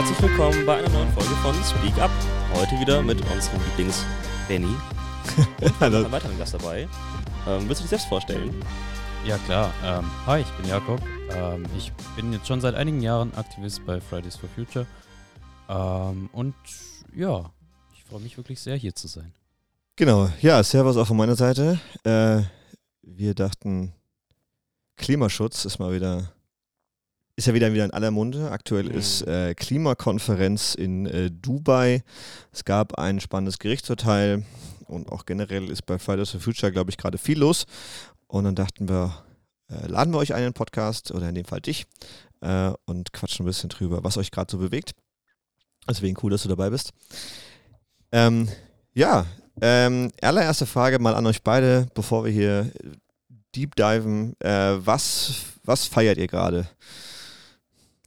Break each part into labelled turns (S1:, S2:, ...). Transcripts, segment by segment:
S1: Herzlich willkommen bei einer neuen Folge von Speak Up. Heute wieder mit unserem Lieblings-Benny. Und
S2: Hallo.
S1: einem weiteren Gast dabei. Ähm, willst du dich selbst vorstellen?
S3: Ja klar. Ähm, hi, ich bin Jakob. Ähm, ich bin jetzt schon seit einigen Jahren Aktivist bei Fridays for Future. Ähm, und ja, ich freue mich wirklich sehr, hier zu sein.
S2: Genau, ja, Servus auch von meiner Seite. Äh, wir dachten, Klimaschutz ist mal wieder, ist ja wieder wieder in aller Munde. Aktuell
S1: Mhm.
S2: ist äh, Klimakonferenz in äh, Dubai. Es gab ein spannendes Gerichtsurteil und auch generell ist bei Fridays for Future, glaube ich, gerade viel los. Und dann dachten wir, äh, laden wir euch einen Podcast oder in dem Fall dich äh, und quatschen ein bisschen drüber, was euch gerade so bewegt. Deswegen cool, dass du dabei bist. Ähm, ja, ähm, allererste Frage mal an euch beide, bevor wir hier deep diven. Äh, was, was feiert ihr gerade?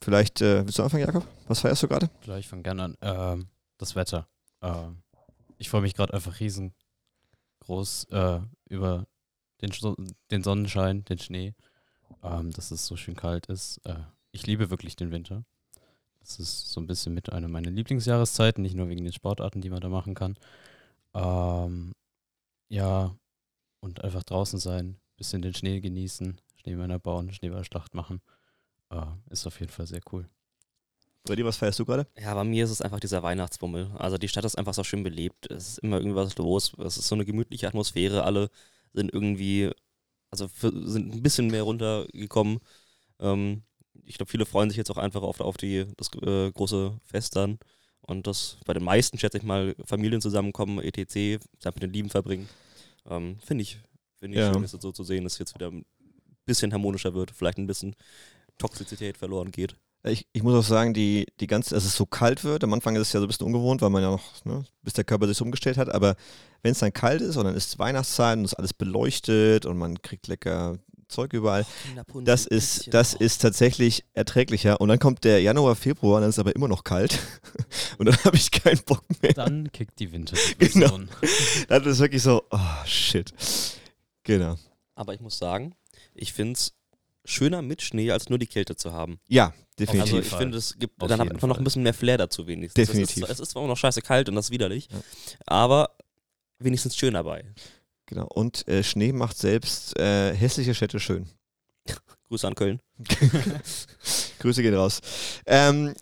S2: Vielleicht, äh, willst du anfangen, Jakob? Was feierst du gerade?
S3: Klar, ich fange gerne an. Ähm, das Wetter. Ähm, ich freue mich gerade einfach riesengroß äh, über den, den Sonnenschein, den Schnee, ähm, dass es so schön kalt ist. Äh, ich liebe wirklich den Winter. Das ist so ein bisschen mit einer meiner Lieblingsjahreszeiten, nicht nur wegen den Sportarten, die man da machen kann. Ähm, ja, und einfach draußen sein, bisschen den Schnee genießen, Schneemänner bauen, Schneeballschlacht machen. Äh, ist auf jeden Fall sehr cool.
S2: Bei dir, was feierst du gerade?
S1: Ja, bei mir ist es einfach dieser Weihnachtsbummel. Also die Stadt ist einfach so schön belebt. Es ist immer irgendwas los. Es ist so eine gemütliche Atmosphäre. Alle sind irgendwie, also für, sind ein bisschen mehr runtergekommen. Ähm, ich glaube, viele freuen sich jetzt auch einfach auf, auf die, das äh, große Fest dann. Und das bei den meisten, schätze ich mal, Familien zusammenkommen, etc., Zeit mit den Lieben verbringen. Ähm, Finde ich, finde ich
S2: Ja.
S1: schön, das so zu sehen, dass es jetzt wieder ein bisschen harmonischer wird, vielleicht ein bisschen Toxizität verloren geht.
S2: Ich, ich muss auch sagen, die, die ganze, dass es so kalt wird, am Anfang ist es ja so ein bisschen ungewohnt, weil man ja noch, ne, bis der Körper sich so umgestellt hat, aber wenn es dann kalt ist und dann ist Weihnachtszeit und ist alles beleuchtet und man kriegt lecker Zeug überall, das ist, das ist tatsächlich erträglicher. Und dann kommt der Januar, Februar, und dann ist es aber immer noch kalt. Und dann habe ich keinen Bock mehr.
S3: Dann kickt die Winterdepression.
S2: Dann ist es wirklich so, oh shit. Genau.
S1: Aber ich muss sagen, ich finde es schöner mit Schnee, als nur die Kälte zu haben.
S2: Ja, definitiv.
S1: Also ich finde, es gibt
S3: Auf
S1: dann hat einfach noch ein bisschen mehr Flair dazu wenigstens.
S2: Definitiv.
S1: Es ist, es ist zwar auch noch scheiße kalt und das ist widerlich,
S2: Ja.
S1: aber wenigstens schön dabei.
S2: genau. Und äh, Schnee macht selbst äh, hässliche Städte schön.
S1: Grüße an Köln.
S2: Grüße gehen raus. Ähm,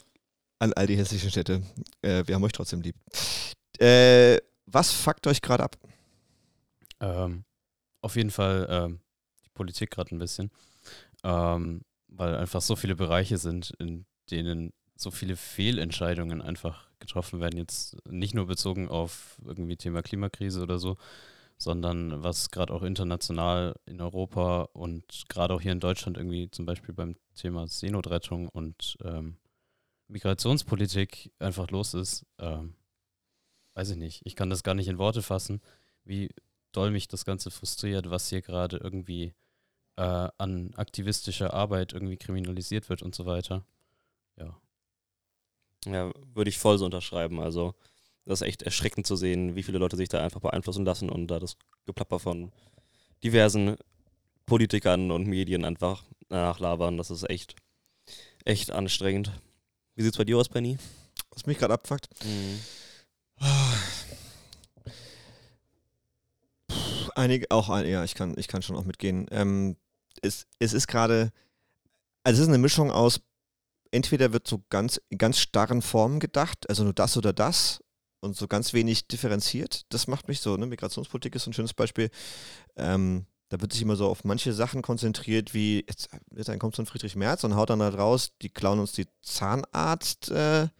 S2: an all die hässlichen Städte. Äh, wir haben euch trotzdem lieb. Äh, was fuckt euch gerade ab?
S3: Ähm, auf jeden Fall ähm, die Politik gerade ein bisschen, ähm, weil einfach so viele Bereiche sind, in denen so viele Fehlentscheidungen einfach getroffen werden. Jetzt nicht nur bezogen auf irgendwie Thema Klimakrise oder so, sondern was gerade auch international in Europa und gerade auch hier in Deutschland irgendwie zum Beispiel beim Thema Seenotrettung und ähm, Migrationspolitik einfach los ist. Ähm, weiß ich nicht. Ich kann das gar nicht in Worte fassen, wie doll mich das Ganze frustriert, was hier gerade irgendwie äh, an aktivistischer Arbeit irgendwie kriminalisiert wird und so weiter. Ja.
S1: Ja, würde ich voll so unterschreiben. Also, das ist echt erschreckend zu sehen, wie viele Leute sich da einfach beeinflussen lassen und da das Geplapper von diversen Politikern und Medien einfach nachlabern. Das ist echt, echt anstrengend. Wie sieht's bei dir aus, Benny?
S2: Was mich gerade abfuckt?
S1: Mhm.
S2: Einige, auch ein, ja, ich kann, ich kann schon auch mitgehen. Ähm, es, es ist gerade, also es ist eine Mischung aus, entweder wird so ganz, ganz starren Formen gedacht, also nur das oder das und so ganz wenig differenziert. Das macht mich so, ne? Migrationspolitik ist ein schönes Beispiel. Ähm, da wird sich immer so auf manche Sachen konzentriert, wie jetzt, jetzt kommt so ein Friedrich Merz und haut dann halt raus, die klauen uns die Zahnarztplätze,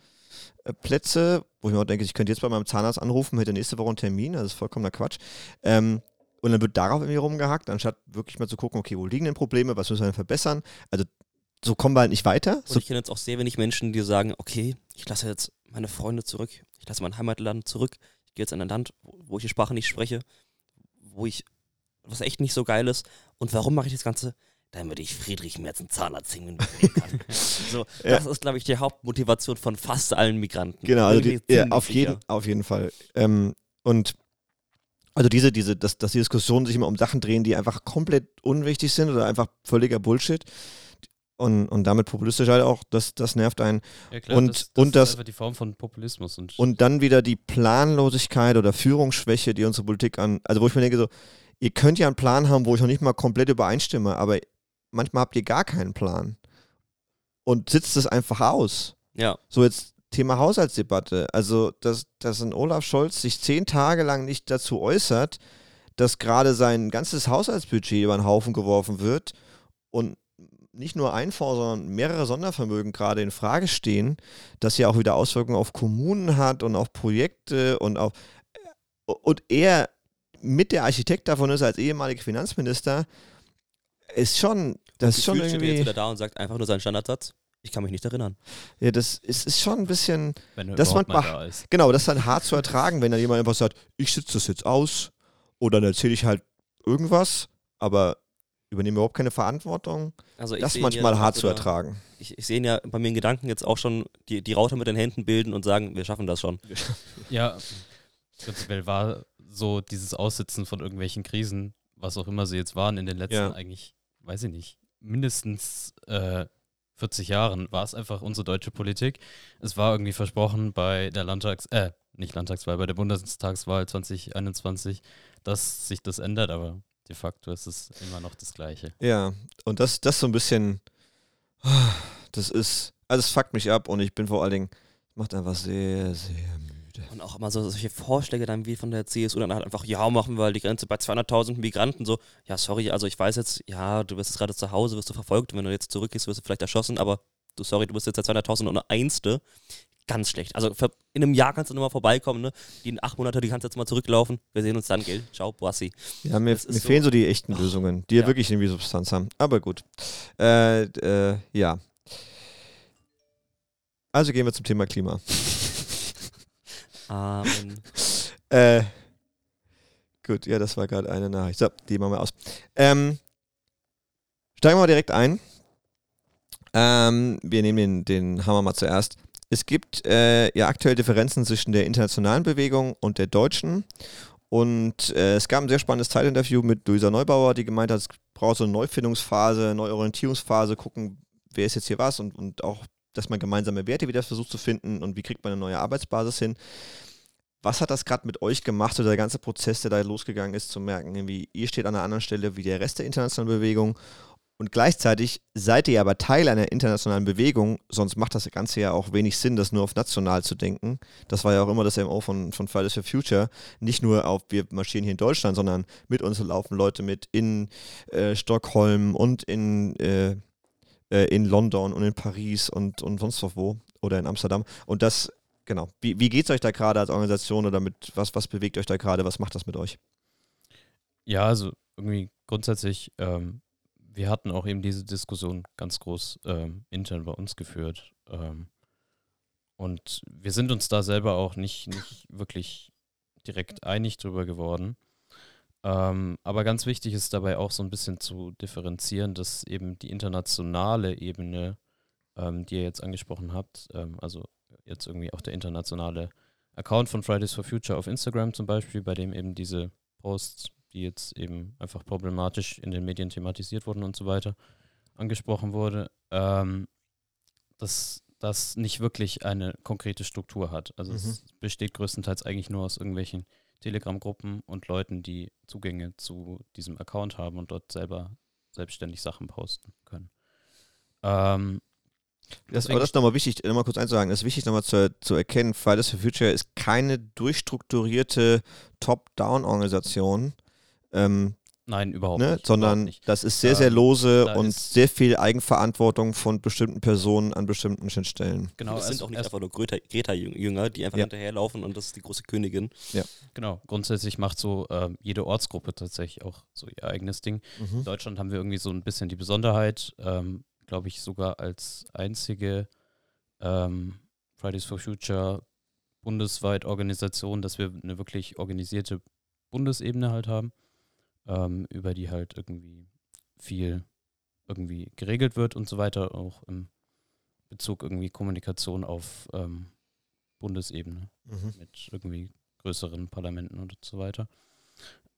S2: äh, Plätze, wo ich mir auch denke, ich könnte jetzt bei meinem Zahnarzt anrufen, hätte nächste Woche einen Termin, das ist vollkommener Quatsch. Ähm, und dann wird darauf irgendwie rumgehackt, anstatt wirklich mal zu gucken, okay, wo liegen denn Probleme, was müssen wir denn verbessern? Also so kommen wir halt nicht weiter.
S1: Und
S2: So,
S1: ich kenne jetzt auch sehr wenig Menschen, die sagen, okay, ich lasse jetzt meine Freunde zurück, ich lasse mein Heimatland zurück, ich gehe jetzt in ein Land, wo ich die Sprache nicht spreche, wo ich, was echt nicht so geil ist. Und warum mache ich das Ganze? Damit ich Friedrich Merz einen Zahnarzt hängen kann. so,
S2: Ja.
S1: Das ist, glaube ich, die Hauptmotivation von fast allen Migranten.
S2: Genau, also die, ja, auf, jeden, auf jeden Fall. Ähm, und also diese, diese, dass, dass die Diskussionen sich immer um Sachen drehen, die einfach komplett unwichtig sind oder einfach völliger Bullshit. Und, und damit populistisch halt auch, das, das nervt einen.
S3: Ja, klar,
S2: Und-
S3: das, das
S2: und das-
S3: ist einfach die Form von Populismus. Und,
S2: Und dann wieder die Planlosigkeit oder Führungsschwäche, die unsere Politik an, also wo ich mir denke, so, ihr könnt ja einen Plan haben, wo ich noch nicht mal komplett übereinstimme, aber manchmal habt ihr gar keinen Plan. Und sitzt es einfach aus.
S1: Ja,
S2: So jetzt Thema Haushaltsdebatte. Also, dass, dass ein Olaf Scholz sich zehn Tage lang nicht dazu äußert, dass gerade sein ganzes Haushaltsbudget über den Haufen geworfen wird und nicht nur ein Fonds, sondern mehrere Sondervermögen gerade in Frage stehen, das ja auch wieder Auswirkungen auf Kommunen hat und auf Projekte und auf und er mit der Architekt davon ist als ehemaliger Finanzminister, ist schon, das ist schon
S1: Gefühlt steht er jetzt
S2: irgendwie,
S1: wieder da und sagt einfach nur seinen Standardsatz. Ich kann mich nicht erinnern.
S2: ja, das ist, ist schon ein bisschen,
S3: wenn er
S2: das
S3: überhaupt mal da ist.
S2: Genau, das ist dann hart zu ertragen, wenn dann jemand einfach sagt, ich sitze das jetzt aus oder dann erzähle ich halt irgendwas, aber übernehme überhaupt keine Verantwortung.
S1: Also ich
S2: das ist manchmal
S1: ja
S2: hart zu ertragen.
S1: Ich, ich sehe ihn ja bei mir in Gedanken jetzt auch schon die, die Raute mit den Händen bilden und sagen, wir schaffen das schon.
S3: Ja, prinzipiell war so dieses Aussitzen von irgendwelchen Krisen, was auch immer sie jetzt waren, in den letzten
S2: Ja.
S3: eigentlich, weiß ich nicht, mindestens äh, 40 Jahren war es einfach unsere deutsche Politik. Es war irgendwie versprochen bei der Landtags-, äh, nicht Landtagswahl, bei der Bundestagswahl 2021, dass sich das ändert, aber de facto ist es immer noch das Gleiche.
S2: Ja, und das, das so ein bisschen, das ist, also es fuckt mich ab und ich bin vor allen Dingen, macht einfach sehr, sehr.
S1: Und auch immer so solche Vorschläge dann wie von der CSU, dann halt einfach, ja, machen wir halt die Grenze bei 200.000 Migranten, so, ja, sorry, also ich weiß jetzt, ja, du bist jetzt gerade zu Hause, wirst du verfolgt, wenn du jetzt zurückgehst, wirst du vielleicht erschossen, aber du, sorry, du bist jetzt der 200.000 und eine Einste. Ganz schlecht. Also in einem Jahr kannst du nochmal vorbeikommen, ne? Die in acht Monate, die kannst du jetzt mal zurücklaufen. Wir sehen uns dann, gell? Ciao, Boassi.
S2: Ja, mir, mir
S1: so-
S2: fehlen so die echten Lösungen, die ja.
S1: ja.
S2: wirklich irgendwie Substanz haben. Aber gut. Äh, äh, ja. Also gehen wir zum Thema Klima.
S1: Amen.
S2: Äh, gut, ja, das war gerade eine Nachricht. So, die machen wir aus. Ähm, steigen wir mal direkt ein. Ähm, wir nehmen den, den Hammer mal zuerst. Es gibt äh, ja aktuell Differenzen zwischen der internationalen Bewegung und der deutschen. Und äh, es gab ein sehr spannendes Zeitinterview mit Luisa Neubauer, die gemeint hat, es braucht so eine Neufindungsphase, Neuorientierungsphase, gucken, wer ist jetzt hier was und, und auch, dass man gemeinsame Werte wieder versucht zu finden und wie kriegt man eine neue Arbeitsbasis hin. Was hat das gerade mit euch gemacht, oder der ganze Prozess, der da losgegangen ist, zu merken, irgendwie, ihr steht an einer anderen Stelle wie der Rest der internationalen Bewegung und gleichzeitig seid ihr aber Teil einer internationalen Bewegung, sonst macht das Ganze ja auch wenig Sinn, das nur auf national zu denken. Das war ja auch immer das MO von, von Fridays for Future. Nicht nur auf, wir marschieren hier in Deutschland, sondern mit uns laufen Leute mit in äh, Stockholm und in, äh, äh, in London und in Paris und, und sonst wo oder in Amsterdam. Und das Genau. Wie, wie geht es euch da gerade als Organisation oder mit was, was bewegt euch da gerade? Was macht das mit euch?
S3: Ja, also irgendwie grundsätzlich, ähm, wir hatten auch eben diese Diskussion ganz groß ähm, intern bei uns geführt. Ähm, und wir sind uns da selber auch nicht, nicht wirklich direkt einig drüber geworden. Ähm, aber ganz wichtig ist dabei auch so ein bisschen zu differenzieren, dass eben die internationale Ebene, ähm, die ihr jetzt angesprochen habt, ähm, also jetzt irgendwie auch der internationale Account von Fridays for Future auf Instagram zum Beispiel, bei dem eben diese Posts, die jetzt eben einfach problematisch in den Medien thematisiert wurden und so weiter, angesprochen wurde, ähm, dass das nicht wirklich eine konkrete Struktur hat. Also
S2: Mhm.
S3: es besteht größtenteils eigentlich nur aus irgendwelchen Telegram-Gruppen und Leuten, die Zugänge zu diesem Account haben und dort selber selbstständig Sachen posten können. Ähm,
S2: Das, aber das ist nochmal wichtig, nochmal kurz einzusagen, das ist wichtig nochmal zu, zu erkennen, Fridays for Future ist keine durchstrukturierte Top-Down-Organisation, ähm,
S3: nein, überhaupt
S2: ne,
S3: nicht.
S2: sondern
S3: überhaupt nicht.
S2: das ist sehr, sehr
S3: Ähm,
S2: lose
S3: da
S2: und sehr viel Eigenverantwortung von bestimmten Personen an bestimmten Schnittstellen.
S3: Genau,
S1: das sind
S3: erst-
S1: auch nicht einfach nur Greta- Greta-Jünger, die einfach
S2: Ja.
S1: hinterherlaufen und das ist die große Königin.
S3: Genau, grundsätzlich macht so ähm, jede Ortsgruppe tatsächlich auch so ihr eigenes Ding.
S2: Mhm.
S3: In Deutschland haben wir irgendwie so ein bisschen die Besonderheit, ähm, glaube ich, sogar als einzige ähm, Fridays for Future bundesweit Organisation, dass wir eine wirklich organisierte Bundesebene halt haben, ähm, über die halt irgendwie viel irgendwie geregelt wird und so weiter, auch im Bezug irgendwie Kommunikation auf ähm, Bundesebene
S2: Mhm.
S3: mit irgendwie größeren Parlamenten und so weiter.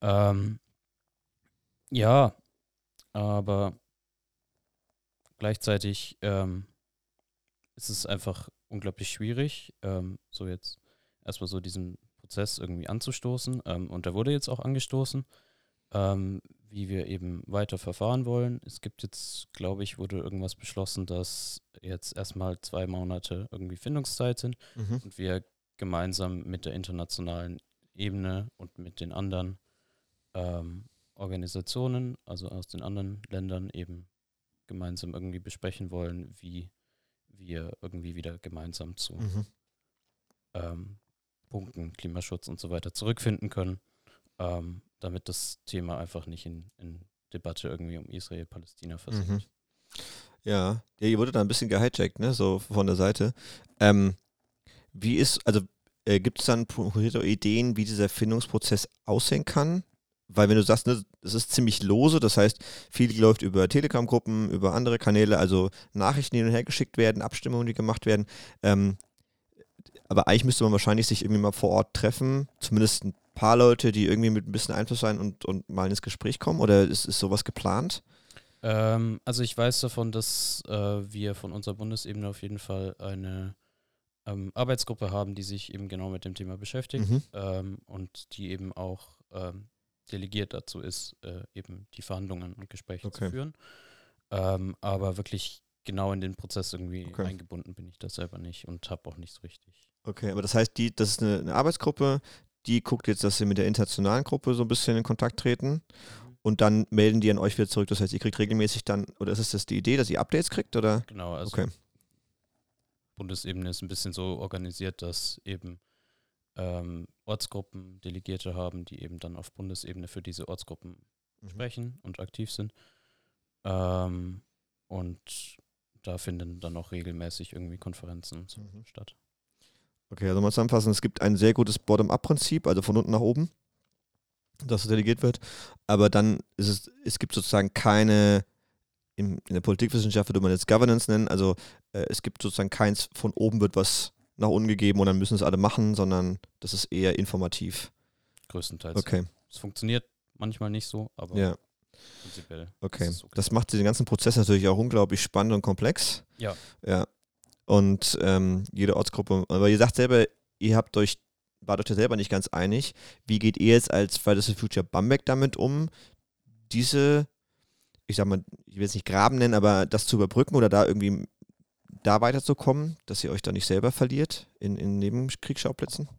S3: Ähm, ja, aber gleichzeitig ähm, ist es einfach unglaublich schwierig, ähm, so jetzt erstmal so diesen Prozess irgendwie anzustoßen. Ähm, und der wurde jetzt auch angestoßen, ähm, wie wir eben weiter verfahren wollen. Es gibt jetzt, glaube ich, wurde irgendwas beschlossen, dass jetzt erstmal zwei Monate irgendwie Findungszeit sind
S2: Mhm.
S3: und wir gemeinsam mit der internationalen Ebene und mit den anderen ähm, Organisationen, also aus den anderen Ländern eben gemeinsam irgendwie besprechen wollen, wie wir irgendwie wieder gemeinsam zu
S2: Mhm.
S3: ähm, Punkten Klimaschutz und so weiter zurückfinden können, ähm, damit das Thema einfach nicht in, in Debatte irgendwie um Israel-Palästina versinkt.
S2: Mhm. Ja, ihr wurde da ein bisschen gehijackt, ne, so von der Seite. Ähm, wie ist, also äh, gibt es dann Ideen, wie dieser Findungsprozess aussehen kann? Weil wenn du sagst, ne, es ist ziemlich lose, das heißt, viel läuft über Telegram-Gruppen, über andere Kanäle, also Nachrichten, die hin und her geschickt werden, Abstimmungen, die gemacht werden. Ähm, aber eigentlich müsste man wahrscheinlich sich irgendwie mal vor Ort treffen, zumindest ein paar Leute, die irgendwie mit ein bisschen Einfluss sein und, und mal ins Gespräch kommen. Oder ist, ist sowas geplant?
S3: Ähm, also ich weiß davon, dass äh, wir von unserer Bundesebene auf jeden Fall eine ähm, Arbeitsgruppe haben, die sich eben genau mit dem Thema beschäftigt
S2: Mhm.
S3: ähm, und die eben auch ähm, delegiert dazu ist, äh, eben die Verhandlungen und Gespräche
S2: Okay.
S3: zu führen. Ähm, aber wirklich genau in den Prozess irgendwie
S2: Okay.
S3: eingebunden bin ich da selber nicht und habe auch nicht so richtig.
S2: Okay, aber das heißt, die, das ist eine, eine Arbeitsgruppe, die guckt jetzt, dass sie mit der internationalen Gruppe so ein bisschen in Kontakt treten und dann melden die an euch wieder zurück. Das heißt, ihr kriegt regelmäßig dann, oder ist es das die Idee, dass ihr Updates kriegt, oder?
S3: Genau, also
S2: Okay.
S3: Bundesebene ist ein bisschen so organisiert, dass eben ähm, Ortsgruppen Delegierte haben, die eben dann auf Bundesebene für diese Ortsgruppen
S2: Mhm.
S3: sprechen und aktiv sind. Ähm, und da finden dann auch regelmäßig irgendwie Konferenzen so
S2: Mhm.
S3: statt.
S2: Okay, also mal zusammenfassen, es gibt ein sehr gutes Bottom-up-Prinzip, also von unten nach oben, dass es delegiert wird. Aber dann ist es, es gibt sozusagen keine, in, in der Politikwissenschaft würde man jetzt Governance nennen, also äh, es gibt sozusagen keins, von oben wird was nach unten gegeben und dann müssen es alle machen, sondern das ist eher informativ.
S3: Größtenteils.
S2: Okay,
S3: Es funktioniert manchmal nicht so, aber
S2: ja,
S3: prinzipiell.
S2: okay.
S3: okay.
S2: Das macht den ganzen Prozess natürlich auch unglaublich spannend und komplex.
S3: Ja.
S2: Ja. Und ähm, jede Ortsgruppe, aber ihr sagt selber, ihr habt euch, wart euch ja selber nicht ganz einig. Wie geht ihr jetzt als Fridays for Future Bamberg damit um, diese, ich sag mal, ich will es nicht Graben nennen, aber das zu überbrücken oder da irgendwie da weiterzukommen, dass ihr euch da nicht selber verliert in, in Nebenkriegsschauplätzen?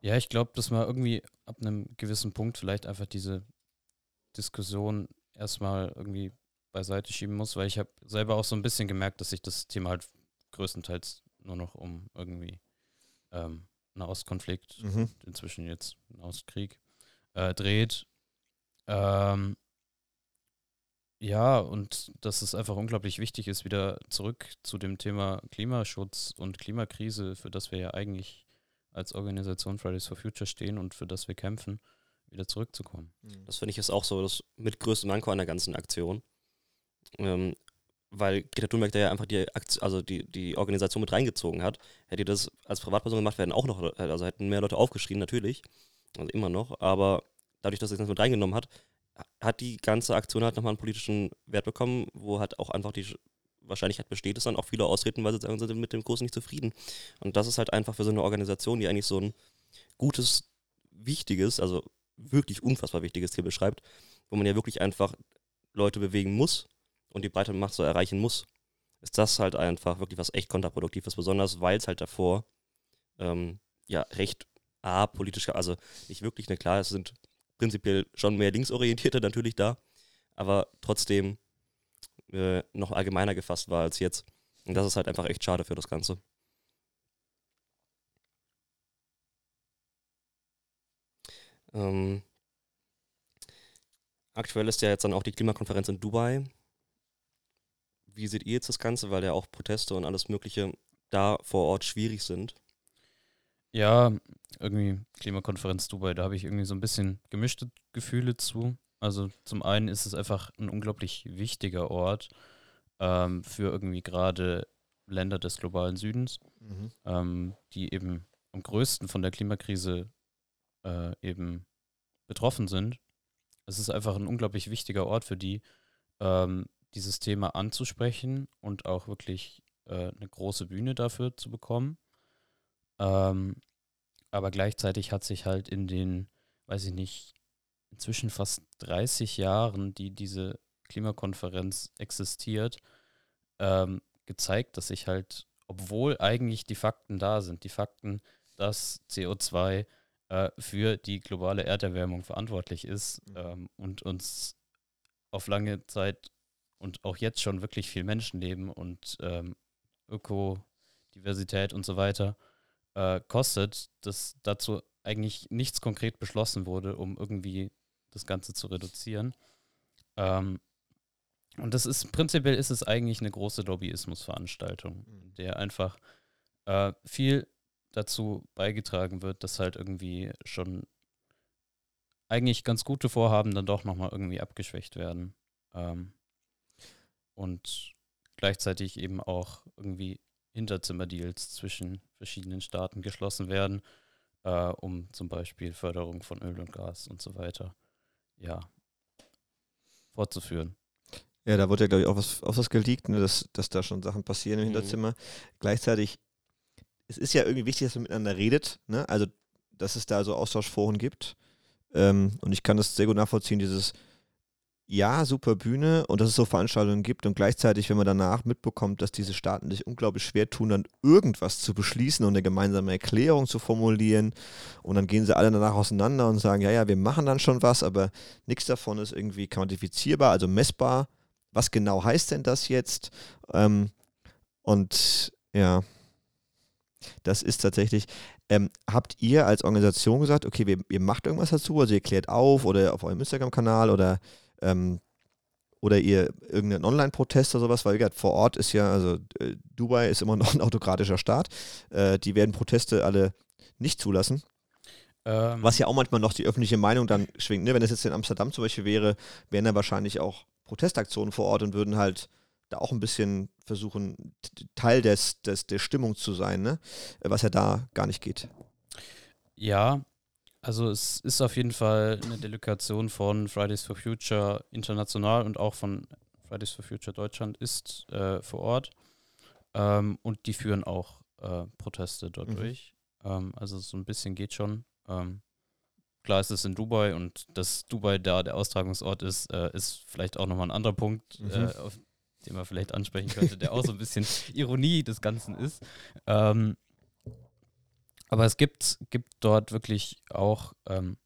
S3: Ja, ich glaube, dass man irgendwie ab einem gewissen Punkt vielleicht einfach diese Diskussion erstmal irgendwie beiseite schieben muss, weil ich habe selber auch so ein bisschen gemerkt, dass sich das Thema halt größtenteils nur noch um irgendwie ähm, Nahostkonflikt,
S2: Mhm.
S3: inzwischen jetzt Nahostkrieg, äh, dreht. Ähm, ja, und dass es einfach unglaublich wichtig ist, wieder zurück zu dem Thema Klimaschutz und Klimakrise, für das wir ja eigentlich als Organisation Fridays for Future stehen und für das wir kämpfen, wieder zurückzukommen.
S1: Das finde ich ist auch so das mit größte Manko an der ganzen Aktion. Ähm, weil Greta Thunberg da ja einfach die, Akt also die, die Organisation mit reingezogen hat. Hätte das als Privatperson gemacht, werden auch noch, also hätten mehr Leute aufgeschrien, natürlich. Also immer noch. Aber dadurch, dass sie das mit reingenommen hat, hat die ganze Aktion halt nochmal einen politischen Wert bekommen, wo halt auch einfach die Wahrscheinlichkeit besteht, dass dann auch viele austreten, weil sie sagen, sie sind mit dem Kurs nicht zufrieden. Und das ist halt einfach für so eine Organisation, die eigentlich so ein gutes, wichtiges, also wirklich unfassbar wichtiges Ziel beschreibt, wo man ja wirklich einfach Leute bewegen muss und die breite Macht so erreichen muss, ist das halt einfach wirklich was echt kontraproduktives, besonders weil es halt davor ähm, ja recht apolitisch, also nicht wirklich, ne, klar, es sind prinzipiell schon mehr Linksorientierte natürlich da, aber trotzdem äh, noch allgemeiner gefasst war als jetzt. Und das ist halt einfach echt schade für das Ganze. Ähm, aktuell ist ja jetzt dann auch die Klimakonferenz in Dubai. Wie seht ihr jetzt das Ganze, weil ja auch Proteste und alles Mögliche da vor Ort schwierig sind?
S3: Ja, irgendwie Klimakonferenz Dubai, da habe ich irgendwie so ein bisschen gemischte Gefühle zu. Also zum einen ist es einfach ein unglaublich wichtiger Ort ähm, für irgendwie gerade Länder des globalen Südens,
S2: Mhm.
S3: ähm, die eben am größten von der Klimakrise äh, eben betroffen sind. Es ist einfach ein unglaublich wichtiger Ort für die, ähm, dieses Thema anzusprechen und auch wirklich äh, eine große Bühne dafür zu bekommen. Ähm, aber gleichzeitig hat sich halt in den, weiß ich nicht, inzwischen fast 30 Jahren, die diese Klimakonferenz existiert, ähm, gezeigt, dass sich halt, obwohl eigentlich die Fakten da sind, die Fakten, dass CO2 äh, für die globale Erderwärmung verantwortlich ist mhm. ähm, und uns auf lange Zeit und auch jetzt schon wirklich viel Menschenleben und ähm, Ökodiversität und so weiter äh, kostet, dass dazu eigentlich nichts konkret beschlossen wurde, um irgendwie das Ganze zu reduzieren. Ähm, und das ist prinzipiell ist es eigentlich eine große Lobbyismusveranstaltung, in mhm. der einfach äh, viel dazu beigetragen wird, dass halt irgendwie schon eigentlich ganz gute Vorhaben dann doch nochmal irgendwie abgeschwächt werden. Ähm, und gleichzeitig eben auch irgendwie Hinterzimmerdeals zwischen verschiedenen Staaten geschlossen werden, äh, um zum Beispiel Förderung von Öl und Gas und so weiter, ja, fortzuführen.
S2: Ja, da wurde ja, glaube ich, auch was, auch was geleakt, ne, dass, dass da schon Sachen passieren im mhm. Hinterzimmer. Gleichzeitig, es ist ja irgendwie wichtig, dass man miteinander redet, ne? also dass es da so Austauschforen gibt. Ähm, und ich kann das sehr gut nachvollziehen, dieses, ja, super Bühne und dass es so Veranstaltungen gibt und gleichzeitig, wenn man danach mitbekommt, dass diese Staaten sich unglaublich schwer tun, dann irgendwas zu beschließen und eine gemeinsame Erklärung zu formulieren und dann gehen sie alle danach auseinander und sagen, ja, ja, wir machen dann schon was, aber nichts davon ist irgendwie quantifizierbar, also messbar. Was genau heißt denn das jetzt? Ähm, und ja, das ist tatsächlich, ähm, habt ihr als Organisation gesagt, okay, wir, ihr macht irgendwas dazu, also ihr klärt auf oder auf eurem Instagram-Kanal oder ähm, oder ihr irgendeinen Online-Protest oder sowas, weil gesagt, vor Ort ist ja, also äh, Dubai ist immer noch ein autokratischer Staat, äh, die werden Proteste alle nicht zulassen. Ähm. Was ja auch manchmal noch die öffentliche Meinung dann schwingt. Ne? Wenn es jetzt in Amsterdam zum Beispiel wäre, wären da wahrscheinlich auch Protestaktionen vor Ort und würden halt da auch ein bisschen versuchen, Teil des, des, der Stimmung zu sein, ne? was ja da gar nicht geht.
S3: Ja, also es ist auf jeden Fall eine Delegation von Fridays for Future international und auch von Fridays for Future Deutschland ist äh, vor Ort. Ähm, und die führen auch äh, Proteste dort mhm. durch. Ähm, also so ein bisschen geht schon. Ähm, klar ist es in Dubai und dass Dubai da der Austragungsort ist, äh, ist vielleicht auch nochmal ein anderer Punkt, mhm. Äh, auf den man vielleicht ansprechen könnte, der auch so ein bisschen Ironie des Ganzen ist. Ähm, aber es gibt, gibt dort wirklich auch, ähm,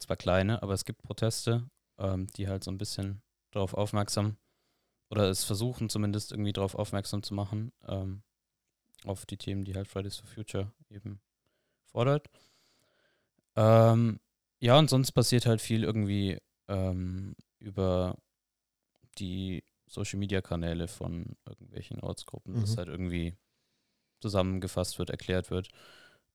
S3: zwar kleine, aber es gibt Proteste, ähm, die halt so ein bisschen darauf aufmerksam oder es versuchen zumindest irgendwie darauf aufmerksam zu machen, ähm, auf die Themen, die halt Fridays for Future eben fordert. Ähm, ja, und sonst passiert halt viel irgendwie ähm, über die Social Media Kanäle von irgendwelchen Ortsgruppen, mhm. dass halt irgendwie zusammengefasst wird, erklärt wird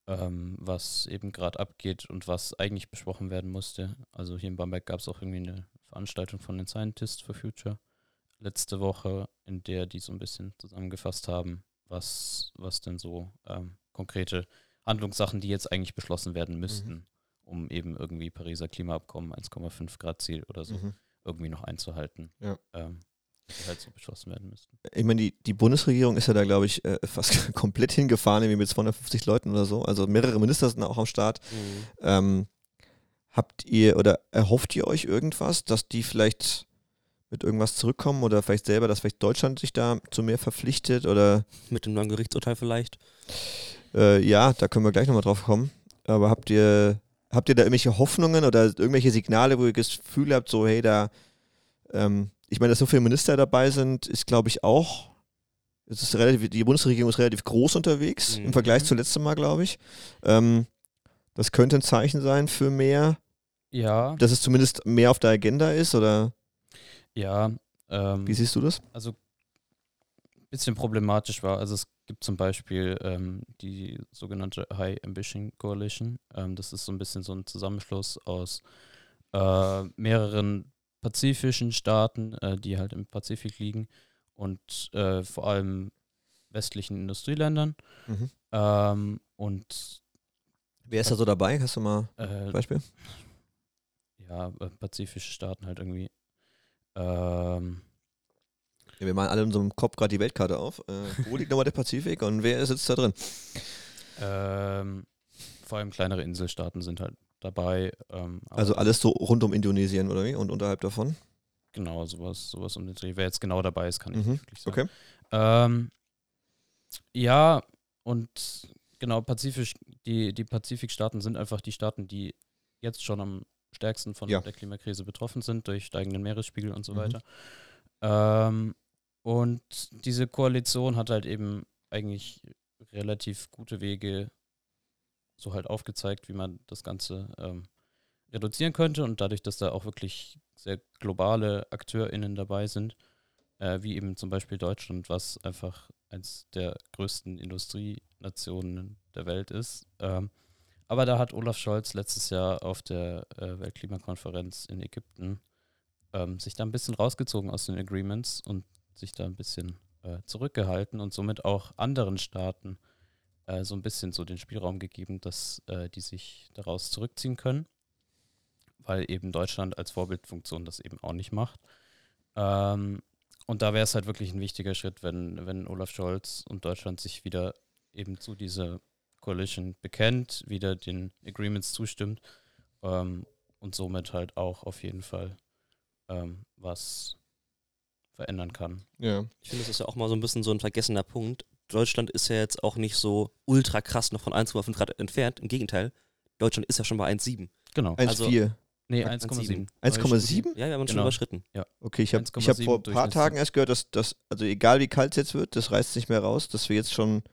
S3: ähm, was eben gerade abgeht und was eigentlich besprochen werden musste. Also hier in Bamberg gab es auch irgendwie eine Veranstaltung von den Scientists for Future letzte Woche, in der die so ein bisschen zusammengefasst haben, was, was denn so ähm, konkrete Handlungssachen, die jetzt eigentlich beschlossen werden müssten, mhm. um eben irgendwie Pariser Klimaabkommen 1,5 Grad Ziel oder so mhm. irgendwie noch einzuhalten. Ja. Ähm, die halt so beschlossen werden müssten.
S2: Ich meine, die, die Bundesregierung ist ja da, glaube ich, äh, fast komplett hingefahren, irgendwie mit 250 Leuten oder so. Also mehrere Minister sind auch am Start. Mhm. Ähm, habt ihr oder erhofft ihr euch irgendwas, dass die vielleicht mit irgendwas zurückkommen oder vielleicht selber, dass vielleicht Deutschland sich da zu mehr verpflichtet oder.
S1: Mit dem neuen Gerichtsurteil vielleicht?
S2: Äh, ja, da können wir gleich nochmal drauf kommen. Aber habt ihr, habt ihr da irgendwelche Hoffnungen oder irgendwelche Signale, wo ihr das Gefühl habt, so, hey, da ähm, ich meine, dass so viele Minister dabei sind, ist, glaube ich, auch. Es ist relativ, die Bundesregierung ist relativ groß unterwegs mhm. im Vergleich zu letztem Mal, glaube ich. Ähm, das könnte ein Zeichen sein für mehr.
S3: Ja.
S2: Dass es zumindest mehr auf der Agenda ist, oder?
S3: Ja.
S2: Ähm, Wie siehst du das?
S3: Also ein bisschen problematisch war. Also es gibt zum Beispiel ähm, die sogenannte High Ambition Coalition. Ähm, das ist so ein bisschen so ein Zusammenschluss aus äh, mehreren pazifischen Staaten, äh, die halt im Pazifik liegen und äh, vor allem westlichen Industrieländern. Mhm. Ähm, und
S2: wer ist da so dabei? Hast du mal ein äh, Beispiel?
S3: Ja, äh, pazifische Staaten halt irgendwie. Ähm,
S2: Ja, wir machen alle in unserem Kopf gerade die Weltkarte auf. Äh, wo liegt nochmal der Pazifik und wer sitzt da drin?
S3: Ähm, vor allem kleinere Inselstaaten sind halt dabei. Ähm,
S2: Also alles so rund um Indonesien oder wie? Und unterhalb davon?
S3: Genau, sowas, sowas um den Dreh. Wer jetzt genau dabei ist, kann ich
S2: Mhm,
S3: nicht wirklich sagen.
S2: Okay.
S3: Ähm, ja, und genau, Pazifisch, die, die Pazifikstaaten sind einfach die Staaten, die jetzt schon am stärksten von
S2: Ja.
S3: der Klimakrise betroffen sind, durch steigenden Meeresspiegel und so
S2: Mhm.
S3: weiter. Ähm, und diese Koalition hat halt eben eigentlich relativ gute Wege so halt aufgezeigt, wie man das Ganze ähm, reduzieren könnte. Und dadurch, dass da auch wirklich sehr globale AkteurInnen dabei sind, äh, wie eben zum Beispiel Deutschland, was einfach eins der größten Industrienationen der Welt ist. Ähm, aber da hat Olaf Scholz letztes Jahr auf der äh, Weltklimakonferenz in Ägypten ähm, sich da ein bisschen rausgezogen aus den Agreements und sich da ein bisschen äh, zurückgehalten und somit auch anderen Staaten äh, so ein bisschen so den Spielraum gegeben, dass äh, die sich daraus zurückziehen können, weil eben Deutschland als Vorbildfunktion das eben auch nicht macht. Ähm, und da wäre es halt wirklich ein wichtiger Schritt, wenn, wenn Olaf Scholz und Deutschland sich wieder eben zu dieser Coalition bekennt, wieder den Agreements zustimmt ähm, und somit halt auch auf jeden Fall ähm, was verändern kann.
S2: Ja.
S1: Ich finde, das ist ja auch mal so ein bisschen so ein vergessener Punkt. Deutschland ist ja jetzt auch nicht so ultra krass noch von 1,5 Grad entfernt. Im Gegenteil, Deutschland ist ja schon bei 1,7.
S3: Genau.
S2: 1,4.
S1: Also-
S3: nee,
S1: 1,7.
S3: 1,7.
S2: 1,7?
S1: Ja, wir haben uns schon
S3: Genau.
S1: überschritten.
S2: Okay, ich habe
S3: 1,7
S2: ich hab vor ein paar Tagen erst gehört, dass das, also egal wie kalt es jetzt wird, das reißt nicht mehr raus, dass wir jetzt schon